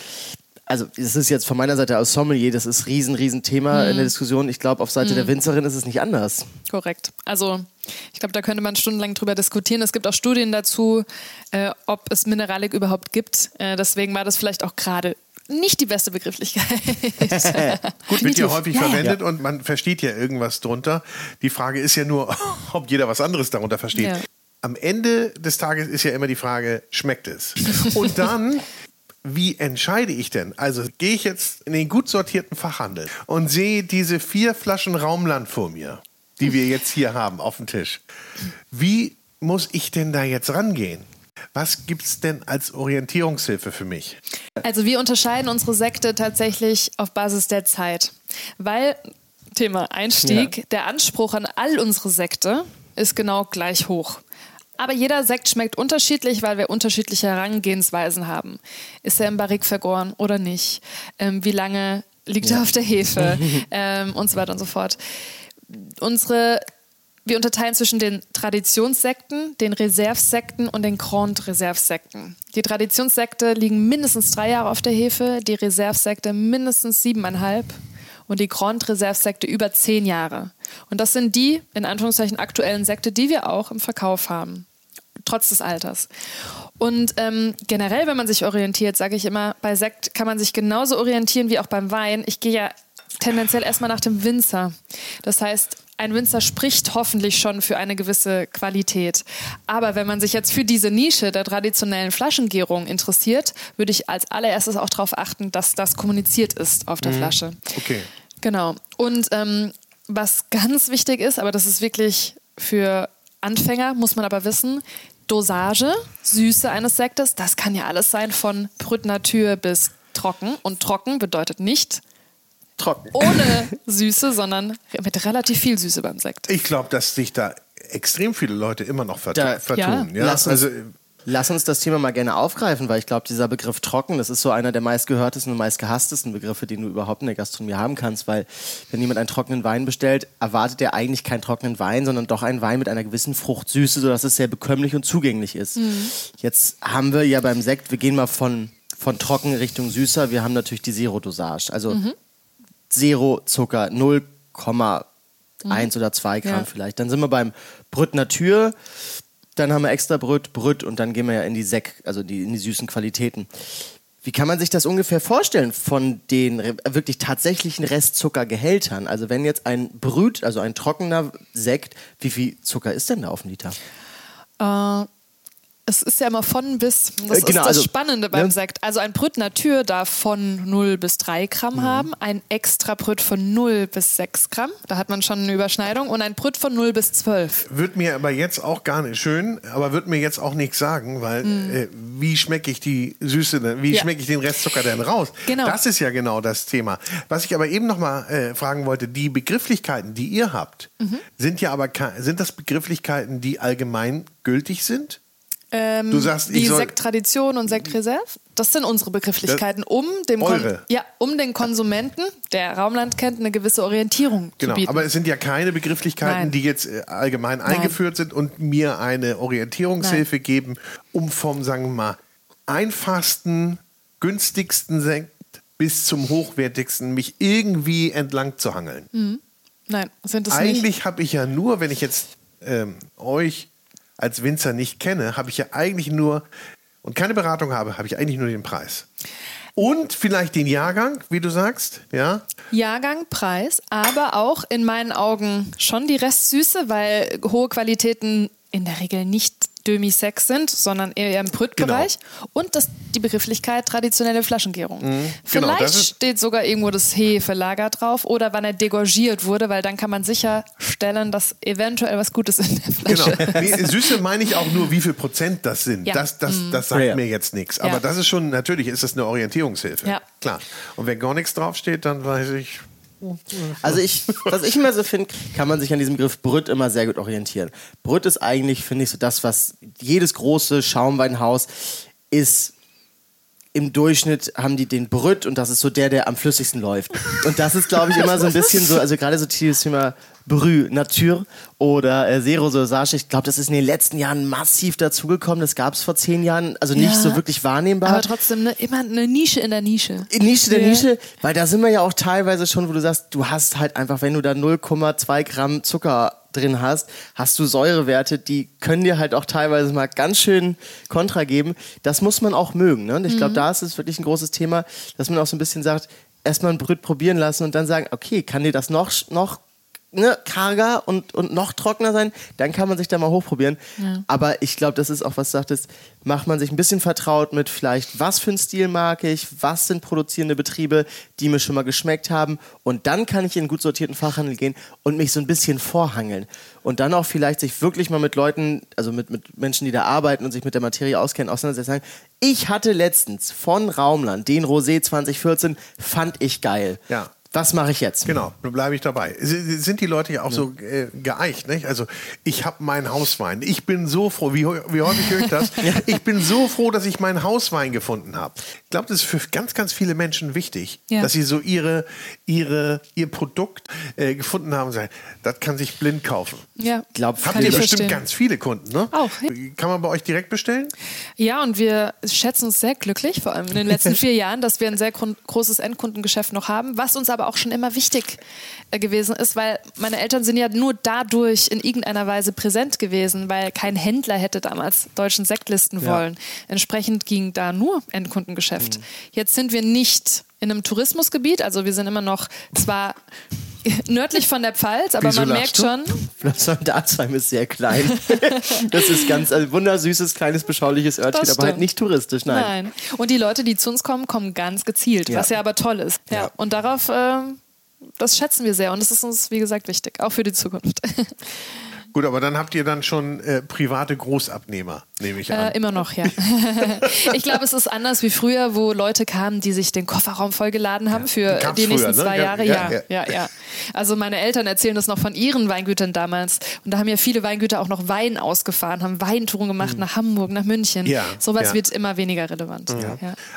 Also es ist jetzt von meiner Seite aus Sommelier, das ist ein riesen, riesen Thema mhm. in der Diskussion. Ich glaube, auf Seite mhm. der Winzerin ist es nicht anders. Korrekt. Also ich glaube, da könnte man stundenlang drüber diskutieren. Es gibt auch Studien dazu, äh, ob es Mineralik überhaupt gibt. Äh, deswegen war das vielleicht auch gerade nicht die beste Begrifflichkeit. Gut, wird ja häufig ja, verwendet ja. und man versteht ja irgendwas drunter. Die Frage ist ja nur, ob jeder was anderes darunter versteht. Ja. Am Ende des Tages ist ja immer die Frage, schmeckt es? Und dann wie entscheide ich denn? Also gehe ich jetzt in den gut sortierten Fachhandel und sehe diese vier Flaschen Raumland vor mir, die wir jetzt hier haben auf dem Tisch. Wie muss ich denn da jetzt rangehen? Was gibt es denn als Orientierungshilfe für mich? Also wir unterscheiden unsere Sekte tatsächlich auf Basis der Zeit, weil Thema Einstieg, ja. der Anspruch an all unsere Sekte ist genau gleich hoch. Aber jeder Sekt schmeckt unterschiedlich, weil wir unterschiedliche Herangehensweisen haben. Ist er im Barrik vergoren oder nicht? Ähm, wie lange liegt ja. er auf der Hefe? ähm, und so weiter und so fort. Unsere, wir unterteilen zwischen den Traditionssekten, den Reservesekten und den Grand Reservesekten. Die Traditionssekte liegen mindestens drei Jahre auf der Hefe, die Reservesekte mindestens siebeneinhalb und die Grand Reserve-Sekte über zehn Jahre. Und das sind die, in Anführungszeichen, aktuellen Sekte, die wir auch im Verkauf haben, trotz des Alters. Und ähm, generell, wenn man sich orientiert, sage ich immer, bei Sekt kann man sich genauso orientieren wie auch beim Wein. Ich gehe ja tendenziell erstmal nach dem Winzer. Das heißt, ein Winzer spricht hoffentlich schon für eine gewisse Qualität. Aber wenn man sich jetzt für diese Nische der traditionellen Flaschengärung interessiert, würde ich als allererstes auch darauf achten, dass das kommuniziert ist auf der mhm. Flasche. Okay. Genau. Und ähm, was ganz wichtig ist, aber das ist wirklich für Anfänger, muss man aber wissen, Dosage, Süße eines Sektes, das kann ja alles sein von Brüt Natur bis trocken. Und trocken bedeutet nicht trocken. Ohne Süße, sondern mit relativ viel Süße beim Sekt. Ich glaube, dass sich da extrem viele Leute immer noch vert da, vertun. Ja. Ja? Lass, uns, also, lass uns das Thema mal gerne aufgreifen, weil ich glaube, dieser Begriff trocken, das ist so einer der meistgehörtesten und meistgehasstesten Begriffe, den du überhaupt in der Gastronomie haben kannst, weil wenn jemand einen trockenen Wein bestellt, erwartet er eigentlich keinen trockenen Wein, sondern doch einen Wein mit einer gewissen Fruchtsüße, sodass es sehr bekömmlich und zugänglich ist. Mhm. Jetzt haben wir ja beim Sekt, wir gehen mal von, von trocken Richtung süßer, wir haben natürlich die Zero-Dosage. Also mhm Zero Zucker, 0,1 mhm. oder 2 Gramm ja. vielleicht. Dann sind wir beim Brüt Natur, dann haben wir extra Brüt, Brüt und dann gehen wir ja in die Sek, also die, in die süßen Qualitäten. Wie kann man sich das ungefähr vorstellen von den wirklich tatsächlichen Restzuckergehältern? Also wenn jetzt ein Brüt, also ein trockener Sekt, wie viel Zucker ist denn da auf dem Liter? Äh, es ist ja immer von bis. Das äh, genau, ist das also, Spannende beim ne? Sekt. Also ein Brüt Natur darf von 0 bis 3 Gramm mhm. haben, ein extra Brüt von 0 bis 6 Gramm. Da hat man schon eine Überschneidung. Und ein Brüt von 0 bis 12. Wird mir aber jetzt auch gar nicht schön, aber wird mir jetzt auch nichts sagen, weil mhm. äh, wie schmecke ich die Süße, denn, wie ja. schmecke ich den Restzucker denn raus? Genau. Das ist ja genau das Thema. Was ich aber eben noch mal äh, fragen wollte, die Begrifflichkeiten, die ihr habt, mhm. sind ja aber sind das Begrifflichkeiten, die allgemein gültig sind? Ähm, du sagst, die Sekttradition und Sektreserve, das sind unsere Begrifflichkeiten, um dem, ja, um den Konsumenten, der Raumland kennt, eine gewisse Orientierung genau, zu bieten. Aber es sind ja keine Begrifflichkeiten, Nein. die jetzt äh, allgemein Nein. eingeführt sind und mir eine Orientierungshilfe Nein. geben, um vom, sagen wir mal, einfachsten, günstigsten Sekt bis zum hochwertigsten mich irgendwie entlang zu hangeln. Mhm. Nein, sind es nicht. Eigentlich habe ich ja nur, wenn ich jetzt ähm, euch als Winzer nicht kenne, habe ich ja eigentlich nur und keine Beratung habe, habe ich eigentlich nur den Preis. Und vielleicht den Jahrgang, wie du sagst, ja? Jahrgang, Preis, aber auch in meinen Augen schon die Restsüße, weil hohe Qualitäten in der Regel nicht Demi-Sec sind, sondern eher im Brüt-Bereich. Genau. Und das, die Begrifflichkeit traditionelle Flaschengärung. Mhm, genau, Vielleicht genau, steht sogar irgendwo das Hefelager drauf oder wann er degorgiert wurde, weil dann kann man sicherstellen, dass eventuell was Gutes in der Flasche genau. ist. Nee, Süße meine ich auch nur, wie viel Prozent das sind. Ja. Das, das, mhm. das sagt ja. mir jetzt nichts. Aber ja. das ist schon, natürlich ist das eine Orientierungshilfe. Ja. Klar. Und wenn gar nichts draufsteht, dann weiß ich, also ich, was ich immer so finde, kann man sich an diesem Begriff Brüt immer sehr gut orientieren. Brüt ist eigentlich, finde ich, so das, was jedes große Schaumweinhaus ist. Im Durchschnitt haben die den Brüt und das ist so der, der am flüssigsten läuft. Und das ist, glaube ich, immer so ein bisschen so, also gerade so dieses Thema Brü Natur oder äh, Zero Dosage. Ich glaube, das ist in den letzten Jahren massiv dazugekommen. Das gab es vor zehn Jahren, also nicht ja, so wirklich wahrnehmbar. Aber trotzdem ne, immer eine Nische in der Nische. Nische der ja. Nische, weil da sind wir ja auch teilweise schon, wo du sagst, du hast halt einfach, wenn du da 0,2 Gramm Zucker drin hast, hast du Säurewerte, die können dir halt auch teilweise mal ganz schön Kontra geben. Das muss man auch mögen. Ne? Und ich glaube, mhm. da ist es wirklich ein großes Thema, dass man auch so ein bisschen sagt, erstmal ein Brüt probieren lassen und dann sagen, okay, kann dir das noch, noch ne, karger und, und noch trockener sein, dann kann man sich da mal hochprobieren. Ja. Aber ich glaube, das ist auch, was du sagtest, macht man sich ein bisschen vertraut mit vielleicht, was für einen Stil mag ich, was sind produzierende Betriebe, die mir schon mal geschmeckt haben. Und dann kann ich in einen gut sortierten Fachhandel gehen und mich so ein bisschen vorhangeln. Und dann auch vielleicht sich wirklich mal mit Leuten, also mit, mit Menschen, die da arbeiten und sich mit der Materie auskennen, auseinandersetzen. Ich hatte letztens von Raumland den Rosé 2014, fand ich geil. Ja. Was mache ich jetzt? Genau, bleibe ich dabei. Sind die Leute ja auch ja. so äh, geeicht, nicht? Also ich habe meinen Hauswein. Ich bin so froh, wie, wie häufig höre ich das? ich bin so froh, dass ich meinen Hauswein gefunden habe. Ich glaube, das ist für ganz, ganz viele Menschen wichtig, ja. dass sie so ihre, ihre, ihr Produkt äh, gefunden haben. Das kann sich blind kaufen. Ja, glaub, Habt ihr bestimmt verstehen. ganz viele Kunden, ne? Auch. Ja. Kann man bei euch direkt bestellen? Ja, und wir schätzen uns sehr glücklich, vor allem in den letzten vier Jahren, dass wir ein sehr großes Endkundengeschäft noch haben, was uns aber auch schon immer wichtig äh, gewesen ist, weil meine Eltern sind ja nur dadurch in irgendeiner Weise präsent gewesen, weil kein Händler hätte damals deutschen Sekt listen wollen. Ja. Entsprechend ging da nur Endkundengeschäft. Mhm. Jetzt sind wir nicht in einem Tourismusgebiet, also wir sind immer noch zwar nördlich von der Pfalz, aber Wieso man merkt schon. Datsheim ist sehr klein. das ist ganz ein wundersüßes, kleines, beschauliches Örtchen, aber halt nicht touristisch, nein. Nein. Und die Leute, die zu uns kommen, kommen ganz gezielt, ja. was ja aber toll ist. Ja. ja. Und darauf, äh, das schätzen wir sehr und das ist uns, wie gesagt, wichtig, auch für die Zukunft. Gut, aber dann habt ihr dann schon äh, private Großabnehmer, nehme ich an. Äh, immer noch, ja. ich glaube, es ist anders wie früher, wo Leute kamen, die sich den Kofferraum vollgeladen haben für die, die nächsten früher, zwei ne? Jahre. Ja ja, ja, ja, Also meine Eltern erzählen das noch von ihren Weingütern damals. Und da haben ja viele Weingüter auch noch Wein ausgefahren, haben Weintouren gemacht mhm. nach Hamburg, nach München. Ja, Sowas wird immer weniger relevant.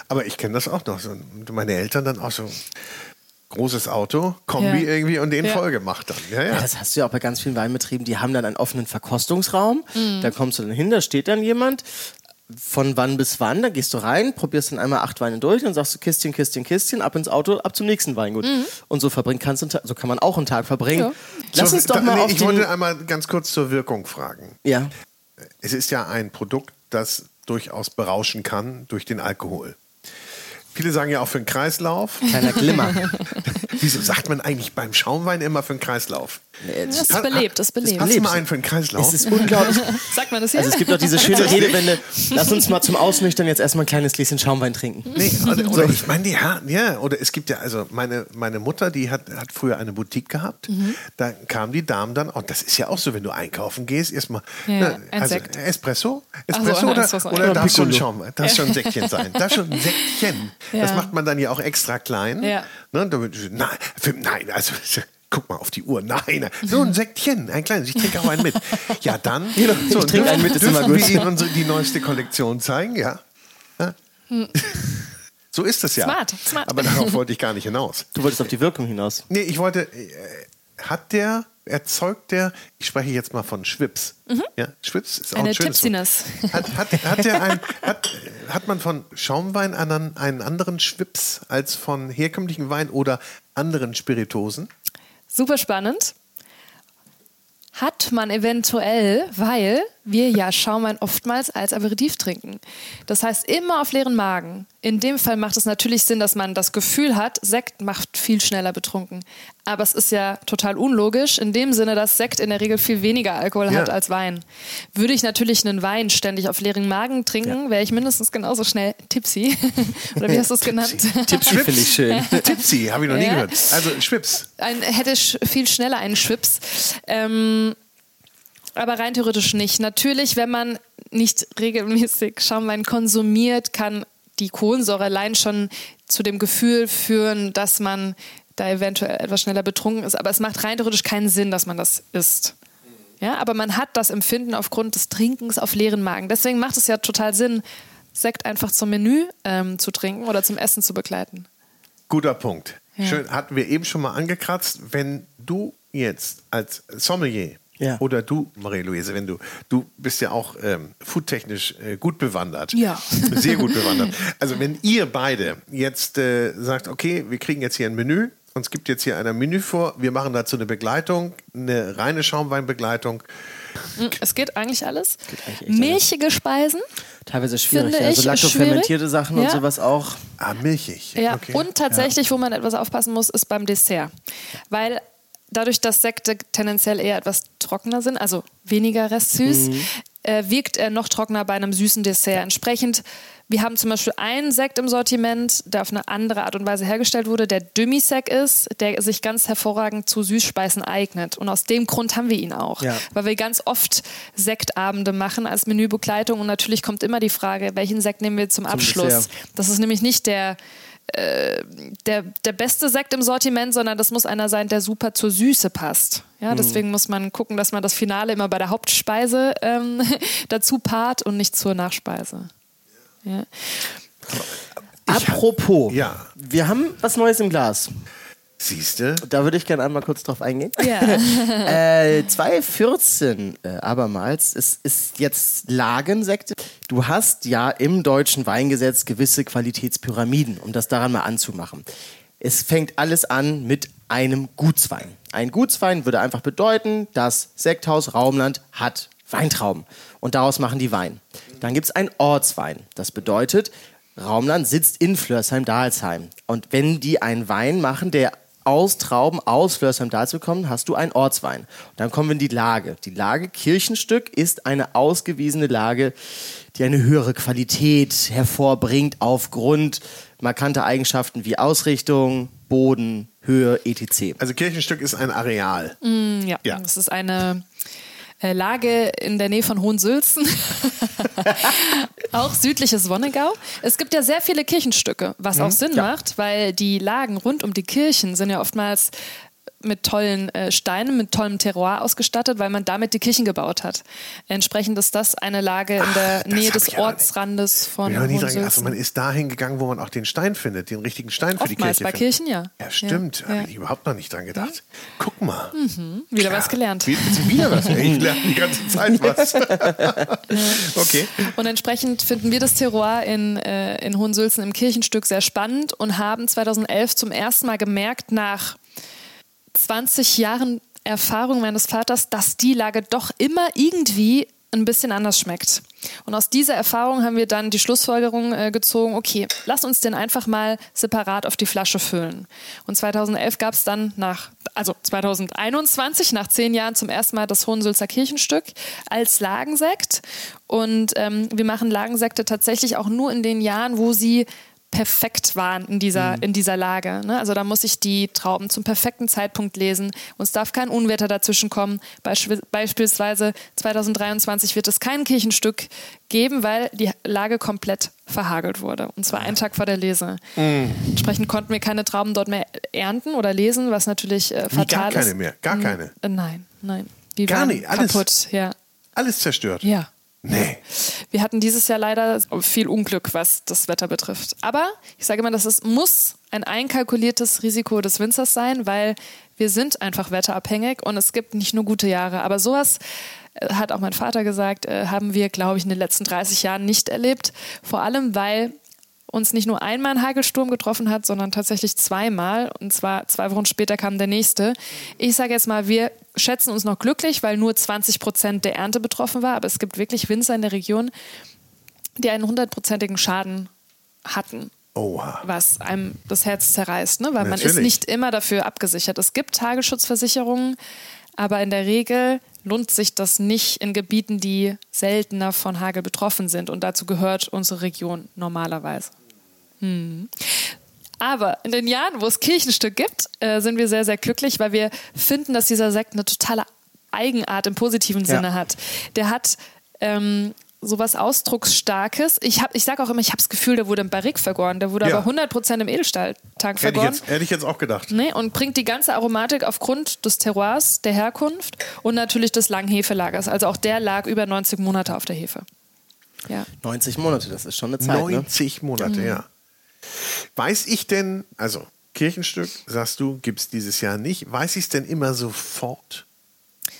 Aber ich kenne das auch noch. meine Eltern dann auch so großes Auto, Kombi ja. irgendwie und den ja. voll gemacht dann. Ja, ja. ja, das hast du ja auch bei ganz vielen Weinbetrieben, die haben dann einen offenen Verkostungsraum. Mhm. Da kommst du dann hin, da steht dann jemand. Von wann bis wann, da gehst du rein, probierst dann einmal acht Weine durch und sagst du Kistchen, Kistchen, Kistchen, ab ins Auto, ab zum nächsten Weingut. Mhm. Und so verbringen kannst du, so kann man auch einen Tag verbringen. Lass uns doch mal nee, auf Ich wollte einmal ganz kurz zur Wirkung fragen. Ja. Es ist ja ein Produkt, das durchaus berauschen kann durch den Alkohol. Viele sagen ja auch für den Kreislauf. Kleiner Glimmer. Wieso sagt man eigentlich beim Schaumwein immer für den Kreislauf? Das ist belebt, das ist belebt. Hast du mal einen für den Kreislauf? Es ist unglaublich. Sagt man das hier? Also es gibt auch diese schöne Redewende, lass uns mal zum Ausnüchtern jetzt erstmal ein kleines Gläschen Schaumwein trinken. Nee, oder, oder ich meine, ja, ja, oder es gibt ja, also meine, meine Mutter, die hat, hat früher eine Boutique gehabt, mhm. da kamen die Damen dann, und das ist ja auch so, wenn du einkaufen gehst, erstmal, ja, ne, also Espresso, Espresso so, oder, oder darf schon Schaum, darf schon ein Säckchen sein, darf schon ein Säckchen. Ja. Das macht man dann ja auch extra klein. Ja. Ne, damit, nein, für, nein, also guck mal auf die Uhr. Nein, so ein Sektchen, ein kleines. Ich trinke auch einen mit. Ja, dann. so, ich trinke einen mit, ist immer gut. wir Ihnen unsere, die neueste Kollektion zeigen? Ja. ja. So ist das ja. Smart, smart. Aber darauf wollte ich gar nicht hinaus. Du wolltest auf die Wirkung hinaus. Nee, ich wollte. Äh, hat der, erzeugt der, ich spreche jetzt mal von Schwips. Mhm. Ja, Schwips ist auch Eine ein schönes Tipsiness. Hat, hat, hat, der ein, hat, hat man von Schaumwein einen, einen anderen Schwips als von herkömmlichen Wein oder anderen Spiritosen? Super spannend. Hat man eventuell, weil wir ja Schaumwein oftmals als Aperitif trinken. Das heißt, immer auf leeren Magen. In dem Fall macht es natürlich Sinn, dass man das Gefühl hat, Sekt macht viel schneller betrunken. Aber es ist ja total unlogisch, in dem Sinne, dass Sekt in der Regel viel weniger Alkohol ja. hat als Wein. Würde ich natürlich einen Wein ständig auf leeren Magen trinken, ja. wäre ich mindestens genauso schnell tipsy. Oder wie hast du es genannt? Tipsy finde ich schön. tipsy, habe ich noch nie ja. gehört. Also Schwips. Ein, hätte viel schneller einen Schwips. Ähm, aber rein theoretisch nicht. Natürlich, wenn man nicht regelmäßig Schaumwein konsumiert, kann die Kohlensäure allein schon zu dem Gefühl führen, dass man da eventuell etwas schneller betrunken ist. Aber es macht rein theoretisch keinen Sinn, dass man das isst. Ja, aber man hat das Empfinden aufgrund des Trinkens auf leeren Magen. Deswegen macht es ja total Sinn, Sekt einfach zum Menü ähm, zu trinken oder zum Essen zu begleiten. Guter Punkt. Ja. Schön, hatten wir eben schon mal angekratzt. Wenn du jetzt als Sommelier ja. Oder du, Marie-Louise, wenn du, du bist ja auch ähm, foodtechnisch äh, gut bewandert. Ja. Sehr gut bewandert. Also wenn ihr beide jetzt äh, sagt, okay, wir kriegen jetzt hier ein Menü, uns gibt jetzt hier ein Menü vor, wir machen dazu eine Begleitung, eine reine Schaumweinbegleitung. Hm, es geht eigentlich alles. Geht eigentlich milchige alles. Speisen. Teilweise schwierig. Finde also laktofermentierte Sachen ja. und sowas auch. Ah, milchig. Ja, okay. und tatsächlich, ja. wo man etwas aufpassen muss, ist beim Dessert. Weil dadurch, dass Sekte tendenziell eher etwas trockener sind, also weniger restsüß, mhm. äh, wirkt er noch trockener bei einem süßen Dessert. Entsprechend, wir haben zum Beispiel einen Sekt im Sortiment, der auf eine andere Art und Weise hergestellt wurde, der Demi-Sekt ist, der sich ganz hervorragend zu Süßspeisen eignet. Und aus dem Grund haben wir ihn auch, ja. weil wir ganz oft Sektabende machen als Menübegleitung und natürlich kommt immer die Frage, welchen Sekt nehmen wir zum, zum Abschluss? Dessert. Das ist nämlich nicht der äh, der, der beste Sekt im Sortiment, sondern das muss einer sein, der super zur Süße passt. Ja, mhm. deswegen muss man gucken, dass man das Finale immer bei der Hauptspeise ähm, dazu paart und nicht zur Nachspeise. Ja. Apropos, ja. wir haben was Neues im Glas. Siehste? Da würde ich gerne einmal kurz drauf eingehen. Ja. äh, 2014 äh, abermals, es ist jetzt Lagensekte. Du hast ja im deutschen Weingesetz gewisse Qualitätspyramiden, um das daran mal anzumachen. Es fängt alles an mit einem Gutswein. Ein Gutswein würde einfach bedeuten, das Sekthaus Raumland hat Weintrauben und daraus machen die Wein. Dann gibt es ein Ortswein. Das bedeutet, Raumland sitzt in Flörsheim-Dalsheim. Und wenn die einen Wein machen, der aus Trauben aus Flörsheim Dals bekommen, hast du einen Ortswein. Und dann kommen wir in die Lage. Die Lage Kirchenstück ist eine ausgewiesene Lage, die eine höhere Qualität hervorbringt aufgrund markanter Eigenschaften wie Ausrichtung, Boden, Höhe, etc. Also Kirchenstück ist ein Areal. Mm, ja. ja, das ist eine Lage in der Nähe von Hohensülzen, auch südliches Wonnegau. Es gibt ja sehr viele Kirchenstücke, was mhm, auch Sinn ja. macht, weil die Lagen rund um die Kirchen sind ja oftmals mit tollen äh, Steinen, mit tollem Terroir ausgestattet, weil man damit die Kirchen gebaut hat. Entsprechend ist das eine Lage in der Nähe des Ortsrandes von ja, also Man ist dahin gegangen, wo man auch den Stein findet, den richtigen Stein für Oftmals die Kirche. bei Kirchen, ja. Ja, stimmt. Ja. Habe ich überhaupt noch nicht dran gedacht. Guck mal. Mhm. Wieder ja. was gelernt. Wieder was. Ich lerne die ganze Zeit was. okay. Und entsprechend finden wir das Terroir in, äh, in Hohensülzen im Kirchenstück sehr spannend und haben 2011 zum ersten Mal gemerkt, nach 20 Jahren Erfahrung meines Vaters, dass die Lage doch immer irgendwie ein bisschen anders schmeckt. Und aus dieser Erfahrung haben wir dann die Schlussfolgerung äh, gezogen, okay, lass uns den einfach mal separat auf die Flasche füllen. Und 2011 gab es dann nach, also 2021, nach zehn Jahren zum ersten Mal das Hohensülzer Kirchenstück als Lagensekt. Und ähm, wir machen Lagensekte tatsächlich auch nur in den Jahren, wo sie perfekt waren in dieser, mhm. in dieser Lage. Ne? Also da muss ich die Trauben zum perfekten Zeitpunkt lesen. Uns darf kein Unwetter dazwischen kommen. Beisp beispielsweise 2023 wird es kein Kirchenstück geben, weil die Lage komplett verhagelt wurde. Und zwar einen Tag vor der Lese. Mhm. Entsprechend konnten wir keine Trauben dort mehr ernten oder lesen, was natürlich äh, fatal gar ist. Gar keine mehr, gar mhm. keine. Äh, nein, nein. Die gar nicht, alles, kaputt, ja. Alles zerstört. Ja. Nee. Wir hatten dieses Jahr leider viel Unglück, was das Wetter betrifft. Aber ich sage immer, das ist, muss ein einkalkuliertes Risiko des Winzers sein, weil wir sind einfach wetterabhängig und es gibt nicht nur gute Jahre. Aber sowas äh, hat auch mein Vater gesagt, äh, haben wir, glaube ich, in den letzten 30 Jahren nicht erlebt. Vor allem, weil uns nicht nur einmal ein Hagelsturm getroffen hat, sondern tatsächlich zweimal. Und zwar zwei Wochen später kam der nächste. Ich sage jetzt mal, wir schätzen uns noch glücklich, weil nur 20 Prozent der Ernte betroffen war. Aber es gibt wirklich Winzer in der Region, die einen hundertprozentigen Schaden hatten. Oha. Was einem das Herz zerreißt, ne? weil Natürlich. man ist nicht immer dafür abgesichert. Es gibt Tagesschutzversicherungen, aber in der Regel lohnt sich das nicht in Gebieten, die seltener von Hagel betroffen sind. Und dazu gehört unsere Region normalerweise. Hm. Aber in den Jahren, wo es Kirchenstück gibt, äh, sind wir sehr, sehr glücklich, weil wir finden, dass dieser Sekt eine totale Eigenart im positiven Sinne ja. hat. Der hat ähm, sowas Ausdrucksstarkes. Ich, hab, ich sage auch immer, ich habe das Gefühl, der wurde im Barrik vergoren. Der wurde ja. aber 100% im Edelstahltank vergoren. Hätte ich, jetzt, hätte ich jetzt auch gedacht. Nee, und bringt die ganze Aromatik aufgrund des Terroirs, der Herkunft und natürlich des langen Hefelagers. Also auch der lag über 90 Monate auf der Hefe. Ja. 90 Monate, das ist schon eine Zeit. 90 ne? Monate, mhm. ja. Weiß ich denn, also Kirchenstück, sagst du, gibt es dieses Jahr nicht. Weiß ich es denn immer sofort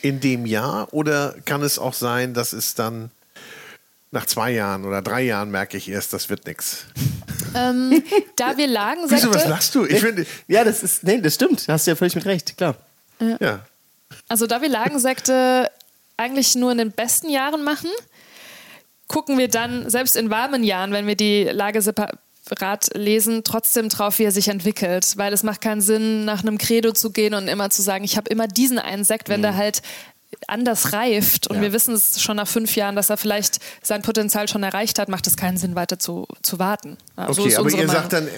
in dem Jahr oder kann es auch sein, dass es dann nach zwei Jahren oder drei Jahren merke ich erst, das wird nichts. Ähm, da wir lagen, Wieso, was lachst du? Ich finde, ja, das ist, nee, das stimmt. Da hast du ja völlig mit recht, klar. Ja. ja. Also da wir Lagensekte eigentlich nur in den besten Jahren machen, gucken wir dann, selbst in warmen Jahren, wenn wir die Lage separat lesen, trotzdem drauf, wie er sich entwickelt. Weil es macht keinen Sinn, nach einem Credo zu gehen und immer zu sagen, ich habe immer diesen einen Sekt, wenn mhm. der halt anders reift und ja. wir wissen es schon nach fünf Jahren, dass er vielleicht sein Potenzial schon erreicht hat, macht es keinen Sinn, weiter zu, zu warten. Ja, okay, so aber ihr Meinung. sagt dann, äh,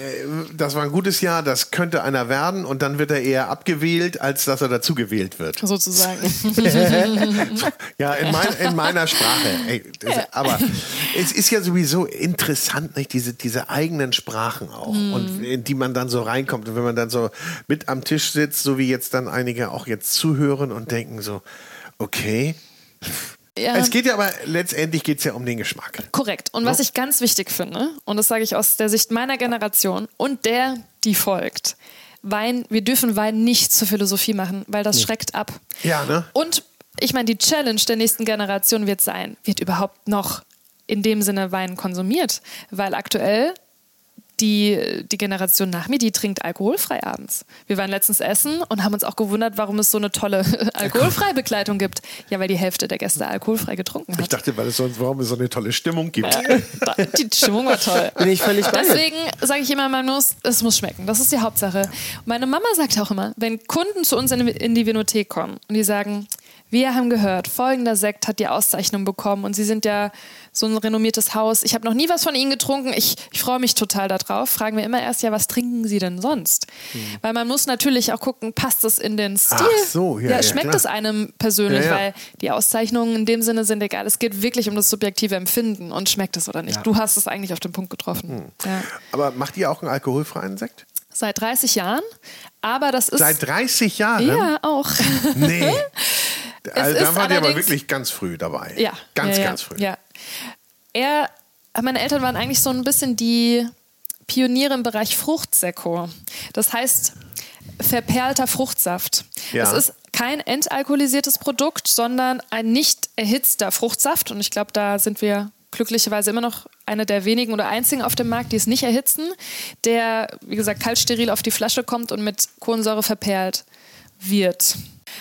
das war ein gutes Jahr, das könnte einer werden und dann wird er eher abgewählt, als dass er dazu gewählt wird. Sozusagen. ja, in, mein, in, meiner Sprache. Ey, das. Aber es ist ja sowieso interessant, nicht? Diese, diese eigenen Sprachen auch mhm. und in die man dann so reinkommt und wenn man dann so mit am Tisch sitzt, so wie jetzt dann einige auch jetzt zuhören und denken so, Okay. Ja. Es geht ja aber letztendlich geht es ja um den Geschmack. Korrekt. Und was ich ganz wichtig finde, und das sage ich aus der Sicht meiner Generation und der, die folgt, Wein, wir dürfen Wein nicht zur Philosophie machen, weil das nee. schreckt ab. Ja, ne? Und ich meine, die Challenge der nächsten Generation wird sein, wird überhaupt noch in dem Sinne Wein konsumiert? Weil aktuell die, die Generation nach mir, die trinkt alkoholfrei abends. Wir waren letztens essen und haben uns auch gewundert, warum es so eine tolle alkoholfreie Begleitung gibt. Ja, weil die Hälfte der Gäste alkoholfrei getrunken hat. Ich dachte, weil es sonst, warum es so eine tolle Stimmung gibt. Ja, die Stimmung war toll. Bin ich völlig bei Deswegen sage ich immer, man muss, es muss schmecken. Das ist die Hauptsache. Meine Mama sagt auch immer, wenn Kunden zu uns in, in die Vinothek kommen und die sagen, wir haben gehört, folgender Sekt hat die Auszeichnung bekommen und Sie sind ja so ein renommiertes Haus. Ich habe noch nie was von Ihnen getrunken. Ich, ich freue mich total darauf. Fragen wir immer erst, ja, was trinken Sie denn sonst? Hm. Weil man muss natürlich auch gucken, passt es in den Stil? Ach so, ja, ja, schmeckt es einem persönlich? Ja, ja. Weil die Auszeichnungen in dem Sinne sind egal. Es geht wirklich um das subjektive Empfinden und schmeckt es oder nicht. Du hast es eigentlich auf den Punkt getroffen. Hm. Aber macht ihr auch einen alkoholfreien Sekt? Seit 30 Jahren. Aber das ist. Seit 30 Jahren? Ja, auch. Nee. Also, da war die aber wirklich ganz früh dabei. Ja. Ganz, ja, ganz früh. Ja. Er, meine Eltern waren eigentlich so ein bisschen die Pioniere im Bereich Fruchtsekko. Das heißt, verperlter Fruchtsaft. Ja. Es ist kein entalkoholisiertes Produkt, sondern ein nicht erhitzter Fruchtsaft. Und ich glaube, da sind wir glücklicherweise immer noch eine der wenigen oder einzigen auf dem Markt, die es nicht erhitzen, der, wie gesagt, kaltsteril auf die Flasche kommt und mit Kohlensäure verperlt wird.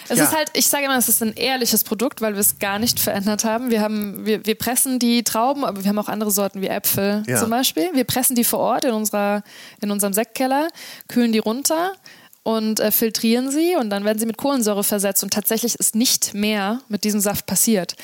Es ja. ist halt, ich sage immer, es ist ein ehrliches Produkt, weil wir es gar nicht verändert haben. Wir haben, wir, wir pressen die Trauben, aber wir haben auch andere Sorten wie Äpfel ja. zum Beispiel. Wir pressen die vor Ort in unserer, in unserem Sektkeller, kühlen die runter und äh, filtrieren sie und dann werden sie mit Kohlensäure versetzt und tatsächlich ist nicht mehr mit diesem Saft passiert.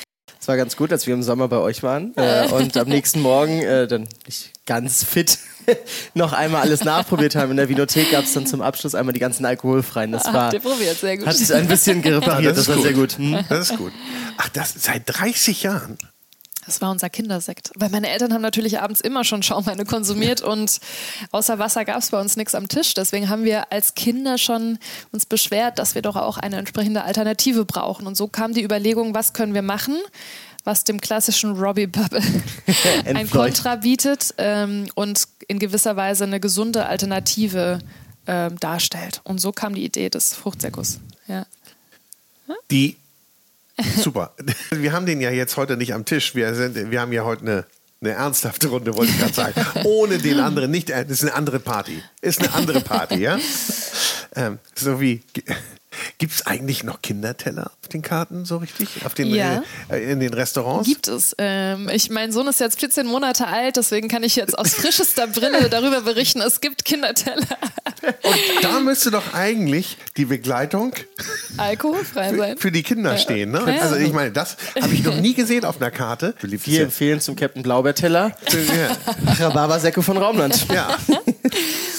Es war ganz gut, als wir im Sommer bei euch waren äh, und am nächsten Morgen äh, dann nicht ganz fit noch einmal alles nachprobiert haben. In der Vinothek gab es dann zum Abschluss einmal die ganzen alkoholfreien. Das war, Habt ihr probiert, sehr gut. Hat es ein bisschen repariert, ja, das, das war sehr gut. Hm? Das ist gut. Ach, das seit 30 Jahren? Das war unser Kindersekt. Weil meine Eltern haben natürlich abends immer schon Schaumweine konsumiert und außer Wasser gab es bei uns nichts am Tisch. Deswegen haben wir als Kinder schon uns beschwert, dass wir doch auch eine entsprechende Alternative brauchen. Und so kam die Überlegung, was können wir machen, was dem klassischen Robbie Bubble ein Kontra bietet ähm, und in gewisser Weise eine gesunde Alternative ähm, darstellt. Und so kam die Idee des Fruchtsäckos. Ja. Die Super. Wir haben den ja jetzt heute nicht am Tisch. Wir, sind, wir haben ja heute eine, eine ernsthafte Runde, wollte ich gerade sagen. Ohne den anderen nicht. Das ist eine andere Party. Ist eine andere Party, ja? Ähm, so wie. Gibt es eigentlich noch Kinderteller auf den Karten so richtig? Auf den, ja. äh, in den Restaurants? Gibt es. Ähm, ich, mein Sohn ist jetzt 14 Monate alt, deswegen kann ich jetzt aus frischester Brille darüber berichten, es gibt Kinderteller. Und da müsste doch eigentlich die Begleitung alkoholfrei sein. Für die Kinder ja. stehen. Ne? Ja. Also ich meine, das habe ich noch nie gesehen auf einer Karte. Wir empfehlen zum Captain Blaubeerteller ja. Rhabarbersäcke von Raumland. Ja.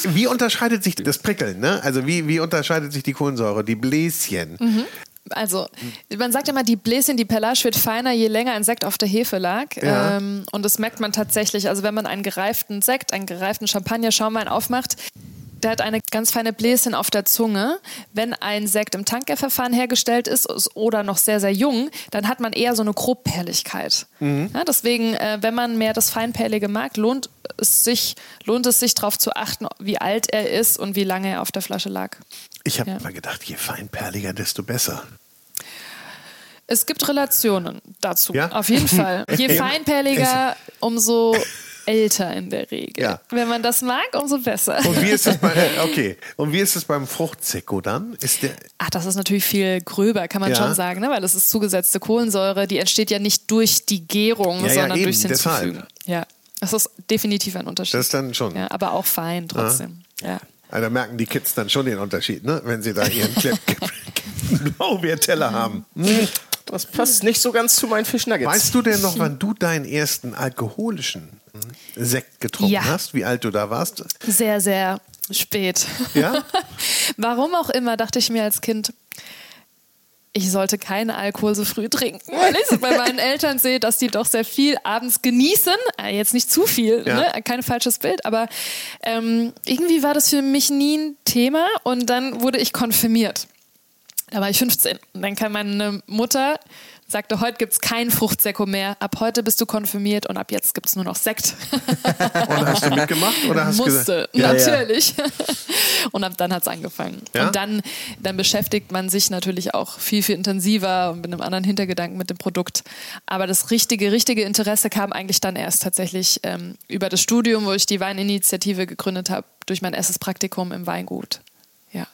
Wie unterscheidet sich das Prickeln? Ne? Also wie, wie unterscheidet sich die Kohlensäure, die Bläschen? Mhm. Also, man sagt immer, die Bläschen, die Pellage wird feiner, je länger ein Sekt auf der Hefe lag. Ja. Ähm, und das merkt man tatsächlich. Also, wenn man einen gereiften Sekt, einen gereiften Champagner, Schaumwein aufmacht, der hat eine ganz feine Bläschen auf der Zunge. Wenn ein Sekt im Tankgärverfahren hergestellt ist oder noch sehr, sehr jung, dann hat man eher so eine Grobperligkeit. Mhm. Ja, deswegen, äh, wenn man mehr das Feinperlige mag, lohnt es sich, lohnt es sich darauf zu achten, wie alt er ist und wie lange er auf der Flasche lag. Ich habe ja. mal gedacht, je feinperliger, desto besser. Es gibt Relationen dazu, ja? auf jeden Fall. Je feinperliger, umso älter in der Regel. Ja. Wenn man das mag, umso besser. Und wie ist es bei, okay. Und wie ist es beim Fruchtsekko dann? Ist der Ach, das ist natürlich viel gröber, kann man ja. schon sagen, ne? weil das ist zugesetzte Kohlensäure, die entsteht ja nicht durch die Gärung, ja, sondern durchs Hinzufügen. Ja, das ist definitiv ein Unterschied. Das ist dann schon. Aber auch fein trotzdem. Ja. Also da merken die Kids dann schon den Unterschied, ne? wenn sie da ihren Blaubeerteller haben. Hm. Das passt nicht so ganz zu meinen Fischnuggets. Weißt du denn noch, wann du deinen ersten alkoholischen Sekt getrunken ja. hast, wie alt du da warst? Sehr, sehr spät. Ja? Warum auch immer, dachte ich mir als Kind, ich sollte keinen Alkohol so früh trinken, weil ich bei meinen Eltern sehe, dass die doch sehr viel abends genießen. Äh, jetzt nicht zu viel, ja. ne? kein falsches Bild, aber ähm, irgendwie war das für mich nie ein Thema und dann wurde ich konfirmiert. Da war ich 15 und dann kam meine Mutter sagte, heute gibt es kein Fruchtsäcko mehr. Ab heute bist du konfirmiert und ab jetzt gibt es nur noch Sekt. und hast du mitgemacht? Oder hast Musste, ja, natürlich. Ja. und ab dann hat es angefangen. Ja? Und dann, dann beschäftigt man sich natürlich auch viel, viel intensiver und mit einem anderen Hintergedanken mit dem Produkt. Aber das richtige, richtige Interesse kam eigentlich dann erst tatsächlich ähm, über das Studium, wo ich die Weininitiative gegründet habe, durch mein erstes Praktikum im Weingut. Ja.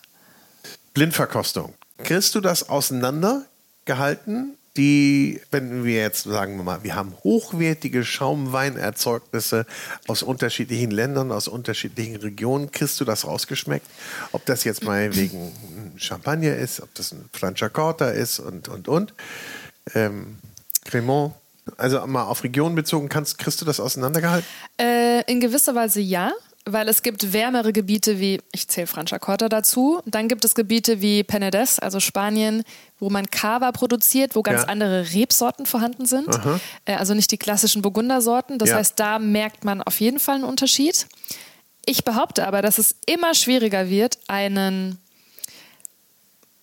Blindverkostung. Kriegst du das auseinandergehalten? die, wenn wir jetzt sagen wir mal, wir haben hochwertige Schaumweinerzeugnisse aus unterschiedlichen Ländern, aus unterschiedlichen Regionen, kriegst du das rausgeschmeckt? Ob das jetzt mal wegen Champagner ist, ob das ein Franciacorta ist und, und, und. Ähm, Cremant. Also mal auf Region bezogen, kannst, kriegst du das auseinandergehalten? Äh, in gewisser Weise ja weil es gibt wärmere Gebiete wie, ich zähle Franciacorta dazu, dann gibt es Gebiete wie Penedès, also Spanien, wo man Cava produziert, wo ganz ja. andere Rebsorten vorhanden sind. Äh, also nicht die klassischen Burgundersorten. Das ja. heißt, da merkt man auf jeden Fall einen Unterschied. Ich behaupte aber, dass es immer schwieriger wird, einen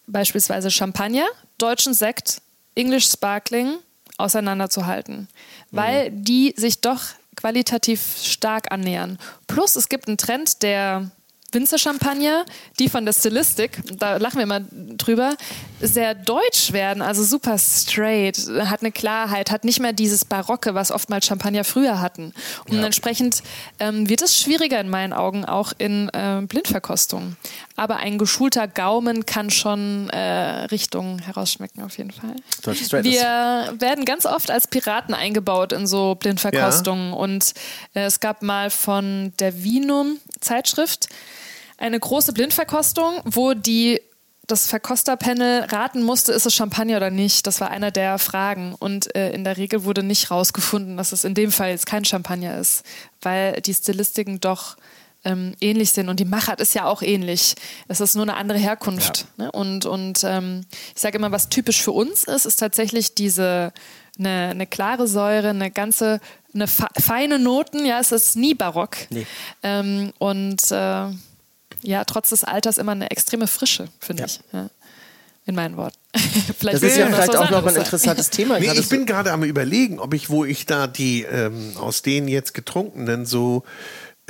beispielsweise Champagner, deutschen Sekt, English Sparkling auseinanderzuhalten, weil mhm. die sich doch qualitativ stark annähern. Plus es gibt einen Trend, der Winzer-Champagner, die von der Stilistik, da lachen wir immer drüber, sehr deutsch werden, also super straight, hat eine Klarheit, hat nicht mehr dieses Barocke, was oftmals Champagner früher hatten. Und ja. entsprechend ähm, wird es schwieriger in meinen Augen auch in äh, Blindverkostung. Aber ein geschulter Gaumen kann schon äh, Richtungen herausschmecken, auf jeden Fall. Wir werden ganz oft als Piraten eingebaut in so Blindverkostungen. Ja. Und äh, es gab mal von der Vinum Zeitschrift eine große Blindverkostung, wo die das Verkosterpanel raten musste, ist es Champagner oder nicht. Das war einer der Fragen. Und äh, in der Regel wurde nicht rausgefunden, dass es in dem Fall jetzt kein Champagner ist, weil die Stilistiken doch ähm, ähnlich sind und die Machart ist ja auch ähnlich. Es ist nur eine andere Herkunft. Ja. Ne? Und, und ähm, ich sage immer, was typisch für uns ist, ist tatsächlich diese eine, eine klare Säure, eine ganze, eine feine Noten. Ja, es ist nie barock. Nee. Ähm, und äh, ja, trotz des Alters immer eine extreme Frische, finde ja. ich. Ja. In meinen Worten. vielleicht das ist ja vielleicht auch noch ein interessantes Thema. Nee, ich bin gerade am überlegen, ob ich, wo ich da die ähm, aus denen jetzt getrunkenen so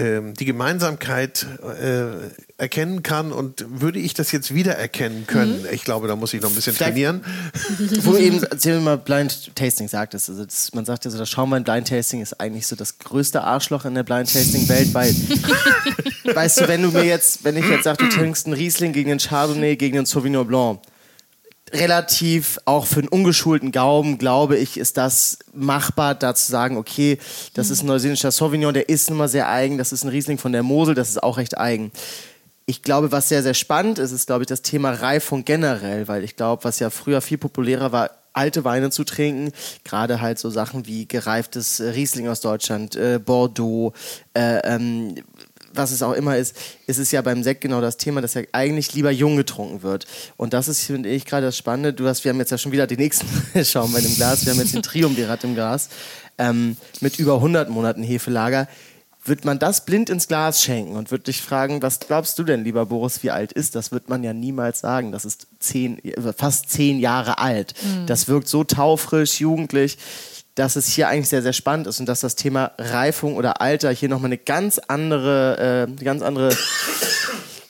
die Gemeinsamkeit äh, erkennen kann und würde ich das jetzt wiedererkennen können? Mhm. Ich glaube, da muss ich noch ein bisschen Vielleicht, trainieren. Wo eben, als du mal Blind Tasting sagtest, also das, man sagt ja so, das Schaumwein Blind Tasting ist eigentlich so das größte Arschloch in der Blind Tasting Welt, weil, weißt du, wenn du mir jetzt, wenn ich jetzt sage, du trinkst einen Riesling gegen einen Chardonnay, gegen einen Sauvignon Blanc, relativ auch für einen ungeschulten Gaumen, glaube ich, ist das machbar, da zu sagen, okay, das ist ein neuseeländischer Sauvignon, der ist nun mal sehr eigen, das ist ein Riesling von der Mosel, das ist auch recht eigen. Ich glaube, was sehr, sehr spannend ist, ist, glaube ich, das Thema Reifung generell, weil ich glaube, was ja früher viel populärer war, alte Weine zu trinken, gerade halt so Sachen wie gereiftes Riesling aus Deutschland, äh, Bordeaux, äh, ähm, was es auch immer ist, ist es ja beim Sekt genau das Thema, dass er eigentlich lieber jung getrunken wird. Und das ist, finde ich, gerade das Spannende. Du hast, wir haben jetzt ja schon wieder den nächsten Schaumwein im Glas. Wir haben jetzt den Triumvirat im Glas ähm, mit über 100 Monaten Hefelager. Wird man das blind ins Glas schenken und wird dich fragen, was glaubst du denn, lieber Boris, wie alt ist das? Wird man ja niemals sagen. Das ist zehn, fast zehn Jahre alt. Mhm. Das wirkt so taufrisch, jugendlich dass es hier eigentlich sehr, sehr spannend ist und dass das Thema Reifung oder Alter hier nochmal eine ganz andere, äh, ganz andere,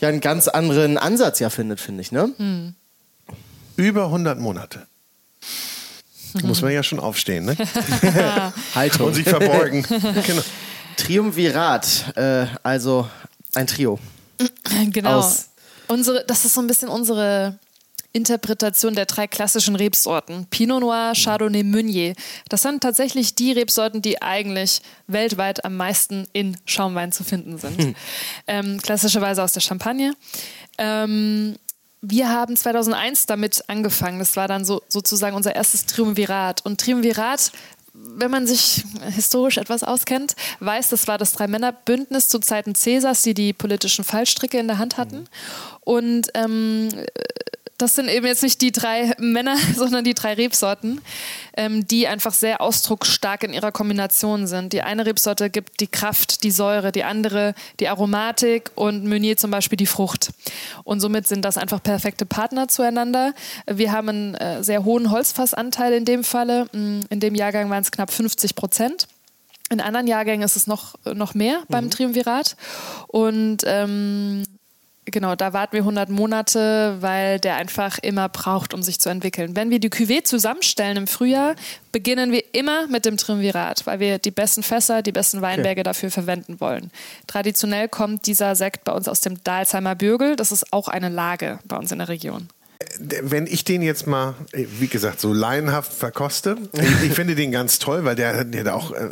ja, einen ganz anderen Ansatz ja findet, finde ich, ne? Hm. Über 100 Monate. Muss man ja schon aufstehen, ne? Haltung. Und sich verbeugen. genau. Triumvirat, äh, also ein Trio. Genau. unsere, das ist so ein bisschen unsere Interpretation der drei klassischen Rebsorten. Pinot Noir, Chardonnay, Meunier. Das sind tatsächlich die Rebsorten, die eigentlich weltweit am meisten in Schaumwein zu finden sind. Hm. Ähm, klassischerweise aus der Champagne. Ähm, wir haben 2001 damit angefangen. Das war dann so, sozusagen unser erstes Triumvirat. Und Triumvirat wenn man sich historisch etwas auskennt, weiß, das war das Drei-Männer-Bündnis zu Zeiten Cäsars, die die politischen Fallstricke in der Hand hatten. Hm. Und ähm, das sind eben jetzt nicht die drei Männer, sondern die drei Rebsorten, ähm, die einfach sehr ausdrucksstark in ihrer Kombination sind. Die eine Rebsorte gibt die Kraft, die Säure, die andere die Aromatik und Meunier zum Beispiel die Frucht. Und somit sind das einfach perfekte Partner zueinander. Wir haben einen äh, sehr hohen Holzfassanteil in dem Falle. Mm, in dem Jahrgang waren es knapp 50 Prozent. In anderen Jahrgängen ist es noch, noch mehr beim mhm. Triumvirat. Und ähm, Genau, da warten wir 100 Monate, weil der einfach immer braucht, um sich zu entwickeln. Wenn wir die Cuvée zusammenstellen im Frühjahr, beginnen wir immer mit dem Triumvirat, weil wir die besten Fässer, die besten Weinberge okay. dafür verwenden wollen. Traditionell kommt dieser Sekt bei uns aus dem Dalsheimer Bürgel. Das ist auch eine Lage bei uns in der Region wenn ich den jetzt mal, wie gesagt, so laienhaft verkoste, ich, ich finde den ganz toll, weil der, der hat auch äh,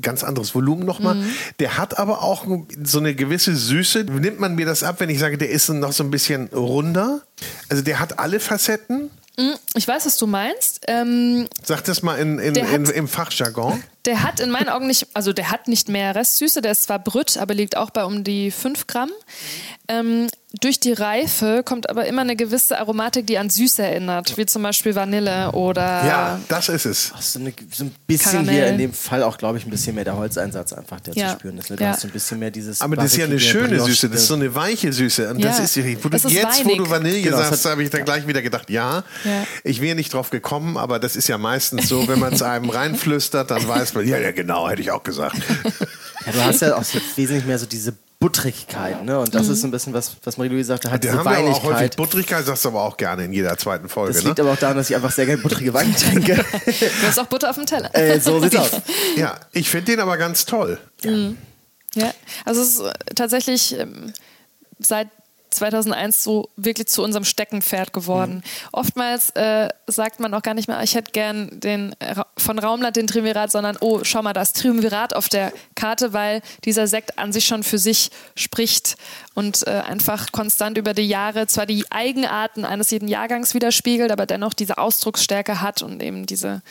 ganz anderes Volumen nochmal. Mhm. Der hat aber auch so eine gewisse Süße. Nimmt man mir das ab, wenn ich sage, der ist noch so ein bisschen runder? Also der hat alle Facetten. Mhm, ich weiß, was du meinst. Ähm, Sag das mal in, in, in, im Fachjargon. Der hat in meinen Augen nicht, also der hat nicht mehr Restsüße, der ist zwar brütt, aber liegt auch bei um die 5 Gramm. Ähm, durch die Reife kommt aber immer eine gewisse Aromatik, die an Süße erinnert, wie zum Beispiel Vanille oder. Ja, das ist es. Ach, so, eine, so, ein bisschen Karamell. hier in dem Fall auch, glaube ich, ein bisschen mehr der Holzeinsatz einfach, der ja. zu spüren ist. Du ja. hast so ein bisschen mehr dieses. Aber das ist ja eine schöne Süße, das ist so eine weiche Süße. Und ja. das ist, wo du, jetzt, wo du Vanille genau, sagst, habe ich dann gleich wieder gedacht, ja, ja. ich wäre nicht drauf gekommen, aber das ist ja meistens so, wenn man es einem reinflüstert, dann weiß man, ja, ja, genau, hätte ich auch gesagt. Ja, du hast ja auch so wesentlich mehr so diese Buttrigkeit, ne? Und das mhm. ist so ein bisschen was, was Marie-Louise sagte, hat diese haben Weinigkeit. auch häufig Buttrigkeit, sagst du aber auch gerne in jeder zweiten Folge. Das liegt ne? aber auch daran, dass ich einfach sehr gerne buttrige Weine trinke. du hast auch Butter auf dem Teller. Äh, so sieht's aus. Ja, ich finde den aber ganz toll. Ja. Mhm. ja, also es ist tatsächlich ähm, seit 2001 so wirklich zu unserem Steckenpferd geworden. Mhm. Oftmals äh, sagt man auch gar nicht mehr, ich hätte gern den von Raumland den Triumvirat, sondern oh, schau mal, das Triumvirat auf der Karte, weil dieser Sekt an sich schon für sich spricht und äh, einfach konstant über die Jahre zwar die Eigenarten eines jeden Jahrgangs widerspiegelt, aber dennoch diese Ausdrucksstärke hat und eben diese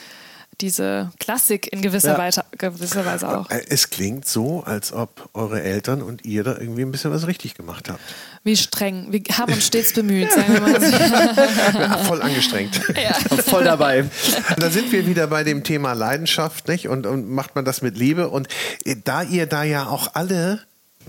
diese Klassik in gewisser, ja. Weise, gewisser Weise auch. Äh, es klingt so, als ob eure Eltern und ihr da irgendwie ein bisschen was richtig gemacht habt. Wie streng. Wir haben uns stets bemüht, sagen wir mal so. ja, voll angestrengt. Ja. voll dabei. Da sind wir wieder bei dem Thema Leidenschaft, nicht? Und, und macht man das mit Liebe. Und äh, da ihr da ja auch alle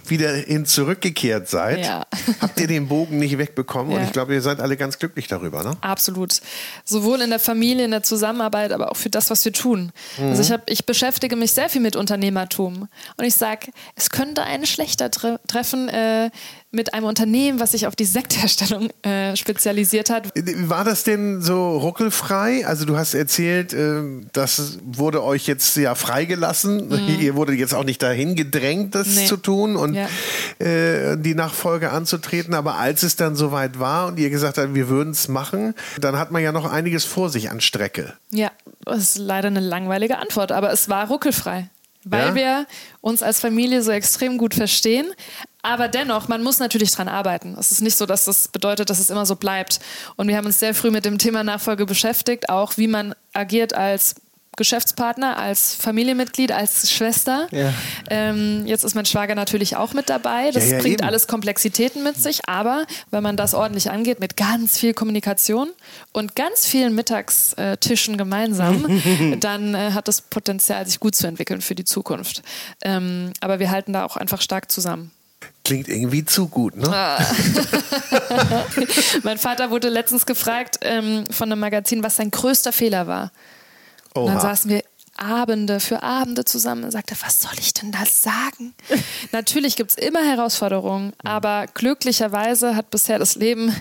wieder hin zurückgekehrt seid, ja. habt ihr den Bogen nicht wegbekommen. Ja. Und ich glaube, ihr seid alle ganz glücklich darüber. Ne? Absolut. Sowohl in der Familie, in der Zusammenarbeit, aber auch für das, was wir tun. Mhm. Also ich, hab, ich beschäftige mich sehr viel mit Unternehmertum. Und ich sage, es könnte einen schlechter tre treffen, äh, mit einem Unternehmen, was sich auf die Sektherstellung äh, spezialisiert hat. War das denn so ruckelfrei? Also du hast erzählt, äh, das wurde euch jetzt ja freigelassen. Mhm. Ihr wurde jetzt auch nicht dahin gedrängt, das nee. zu tun und ja. äh, die Nachfolge anzutreten. Aber als es dann soweit war und ihr gesagt habt, wir würden es machen, dann hat man ja noch einiges vor sich an Strecke. Ja, das ist leider eine langweilige Antwort, aber es war ruckelfrei weil ja? wir uns als Familie so extrem gut verstehen. Aber dennoch, man muss natürlich dran arbeiten. Es ist nicht so, dass das bedeutet, dass es immer so bleibt. Und wir haben uns sehr früh mit dem Thema Nachfolge beschäftigt, auch wie man agiert als Geschäftspartner, als Familienmitglied, als Schwester. Ja. Ähm, jetzt ist mein Schwager natürlich auch mit dabei. Das ja, ja, bringt eben. alles Komplexitäten mit sich, aber wenn man das ordentlich angeht, mit ganz viel Kommunikation und ganz vielen Mittagstischen gemeinsam, dann äh, hat das Potenzial, sich gut zu entwickeln für die Zukunft. Ähm, aber wir halten da auch einfach stark zusammen. Klingt irgendwie zu gut, ne? Ah. mein Vater wurde letztens gefragt ähm, von einem Magazin, was sein größter Fehler war. Und dann saßen wir Abende für Abende zusammen und sagte, was soll ich denn da sagen? Natürlich gibt es immer Herausforderungen, mhm. aber glücklicherweise hat bisher das Leben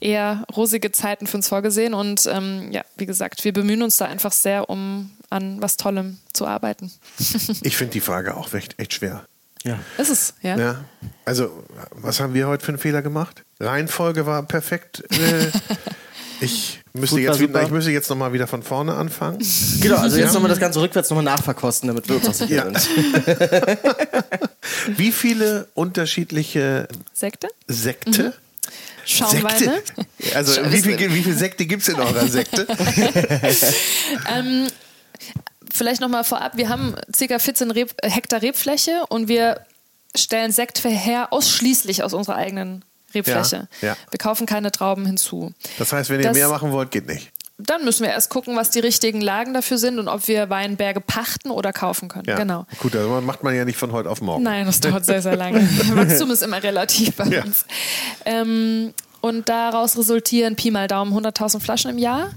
eher rosige Zeiten für uns vorgesehen. Und ähm, ja, wie gesagt, wir bemühen uns da einfach sehr, um an was Tollem zu arbeiten. ich finde die Frage auch echt, echt schwer. Ja. Ist es, ja. ja. Also, was haben wir heute für einen Fehler gemacht? Reihenfolge war perfekt. Äh, ich müsste, jetzt, ich müsste jetzt nochmal wieder von vorne anfangen. Genau, also jetzt ja. nochmal das Ganze rückwärts nochmal nachverkosten, damit wir uns auch sicher ja. Wie viele unterschiedliche Sekte? Sekte? Mhm. Schaumweine. Sekte. Also wie viele wie viel Sekte gibt es in eurer Sekte? ähm, vielleicht nochmal vorab, wir haben ca. 14 Reb Hektar Rebfläche und wir stellen Sekt her ausschließlich aus unserer eigenen Rebfläche. Ja, ja. Wir kaufen keine Trauben hinzu. Das heißt, wenn ihr das, mehr machen wollt, geht nicht. Dann müssen wir erst gucken, was die richtigen Lagen dafür sind und ob wir Weinberge pachten oder kaufen können. Ja. Genau. Gut, das macht man ja nicht von heute auf morgen. Nein, das dauert sehr, sehr lange. Wachstum ist immer relativ bei uns. Ähm, und daraus resultieren Pi mal Daumen 100.000 Flaschen im Jahr.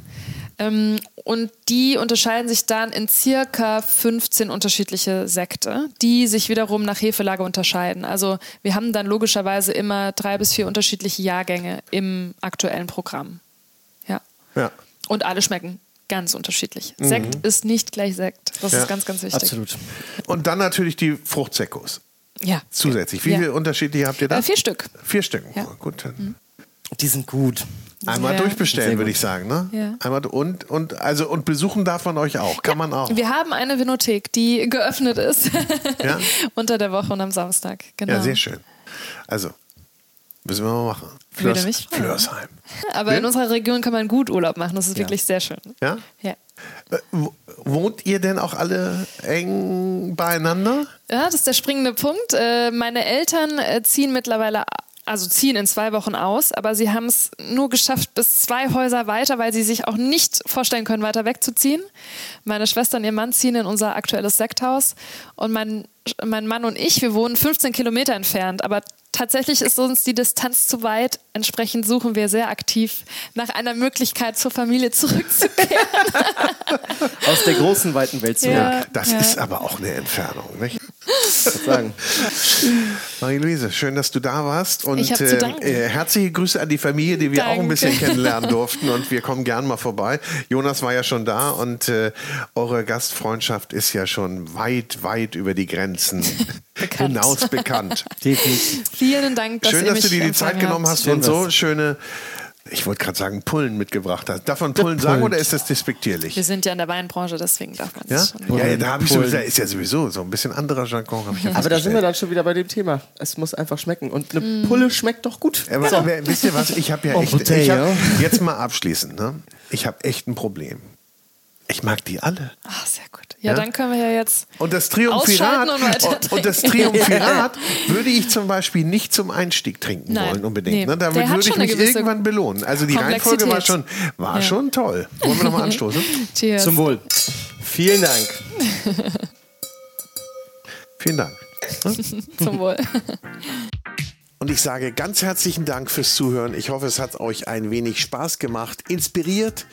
Ähm, und die unterscheiden sich dann in circa 15 unterschiedliche Sekte, die sich wiederum nach Hefelage unterscheiden. Also wir haben dann logischerweise immer drei bis vier unterschiedliche Jahrgänge im aktuellen Programm. Ja. ja. Und alle schmecken ganz unterschiedlich. Mhm. Sekt ist nicht gleich Sekt. Das ja. ist ganz, ganz wichtig. Absolut. Und dann natürlich die Fruchtsekos. Ja. Zusätzlich. Wie ja. viele unterschiedliche habt ihr da? Äh, vier Stück. Vier Stück. Ja. Oh, gut. Mhm. Die sind gut. Einmal ja. durchbestellen, würde ich sagen. Ne? Ja. Einmal und, und, also, und besuchen darf man euch auch. Kann ja. man auch. Wir haben eine Vinothek, die geöffnet ist. ja? Unter der Woche und am Samstag. Genau. Ja, sehr schön. Also, müssen wir mal machen. Flörs, Würde mich Flörsheim. Aber in unserer Region kann man gut Urlaub machen. Das ist wirklich sehr schön. Ja? Ja. Äh, wohnt ihr denn auch alle eng beieinander? Ja, das ist der springende Punkt. Äh, meine Eltern äh, ziehen mittlerweile also ziehen in zwei Wochen aus, aber sie haben es nur geschafft bis zwei Häuser weiter, weil sie sich auch nicht vorstellen können, weiter wegzuziehen. Meine Schwester und ihr Mann ziehen in unser aktuelles Sekthaus und mein, mein Mann und ich, wir wohnen 15 Kilometer entfernt, aber tatsächlich ist uns die Distanz zu weit. Entsprechend suchen wir sehr aktiv nach einer Möglichkeit, zur Familie zurückzukehren. Aus der großen, weiten Welt zurück. Ja, das ja. ist aber auch eine Entfernung, nicht? Sagen. Marie-Louise, schön, dass du da warst. Und äh, äh, herzliche Grüße an die Familie, die wir Danke. auch ein bisschen kennenlernen durften. Und wir kommen gern mal vorbei. Jonas war ja schon da und äh, eure Gastfreundschaft ist ja schon weit, weit über die Grenzen bekannt. hinaus bekannt. Vielen Dank, dass Schön, dass du dir die Zeit genommen hast und so schöne ich wollte gerade sagen, Pullen mitgebracht hast. Darf man Pullen sagen oder ist das despektierlich? Wir sind ja in der Weinbranche, deswegen darf man es ja? schon. Ja, ja, da habe ich so, da ist ja sowieso so ein bisschen anderer Jargon. Ja Aber da sind wir dann schon wieder bei dem Thema. Es muss einfach schmecken. Und eine mm. Pulle schmeckt doch gut. Aber, so. wisst ihr was? Ich habe ja echt. Ich hab, jetzt mal abschließend. Ne? Ich habe echt ein Problem. Ich mag die alle. Ach, sehr gut. Ja, ja, dann können wir ja jetzt. Und das Triumphirat, und, und, das Triumphirat würde ich zum Beispiel nicht zum Einstieg trinken Nein, wollen, unbedingt. Nee, ne? Damit würde ich mich irgendwann belohnen. Also die Reihenfolge war schon, war ja. schon toll. Wollen wir nochmal anstoßen? Cheers. Zum Wohl. Vielen Dank. Vielen Dank. Zum Wohl. Und ich sage ganz herzlichen Dank fürs Zuhören. Ich hoffe, es hat euch ein wenig Spaß gemacht, inspiriert,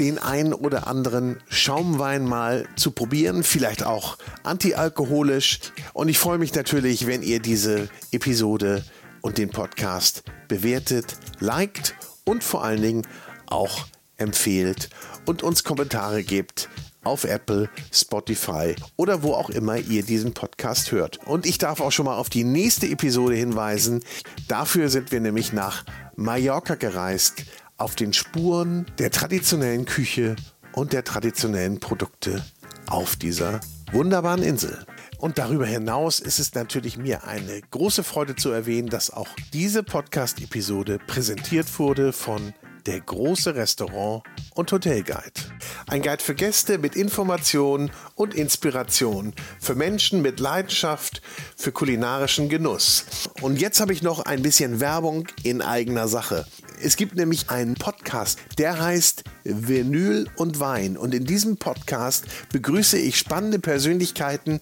den einen oder anderen Schaumwein mal zu probieren, vielleicht auch antialkoholisch. Und ich freue mich natürlich, wenn ihr diese Episode und den Podcast bewertet, liked und vor allen Dingen auch empfehlt und uns Kommentare gebt auf Apple, Spotify oder wo auch immer ihr diesen Podcast hört. Und ich darf auch schon mal auf die nächste Episode hinweisen. Dafür sind wir nämlich nach Mallorca gereist, auf den Spuren der traditionellen Küche und der traditionellen Produkte auf dieser wunderbaren Insel. Und darüber hinaus ist es natürlich mir eine große Freude zu erwähnen, dass auch diese Podcast-Episode präsentiert wurde von der große Restaurant und Hotelguide. Ein Guide für Gäste mit Informationen und Inspiration, für Menschen mit Leidenschaft für kulinarischen Genuss. Und jetzt habe ich noch ein bisschen Werbung in eigener Sache. Es gibt nämlich einen Podcast, der heißt Vinyl und Wein. Und in diesem Podcast begrüße ich spannende Persönlichkeiten,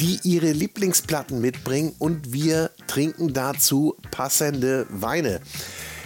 die ihre Lieblingsplatten mitbringen und wir trinken dazu passende Weine.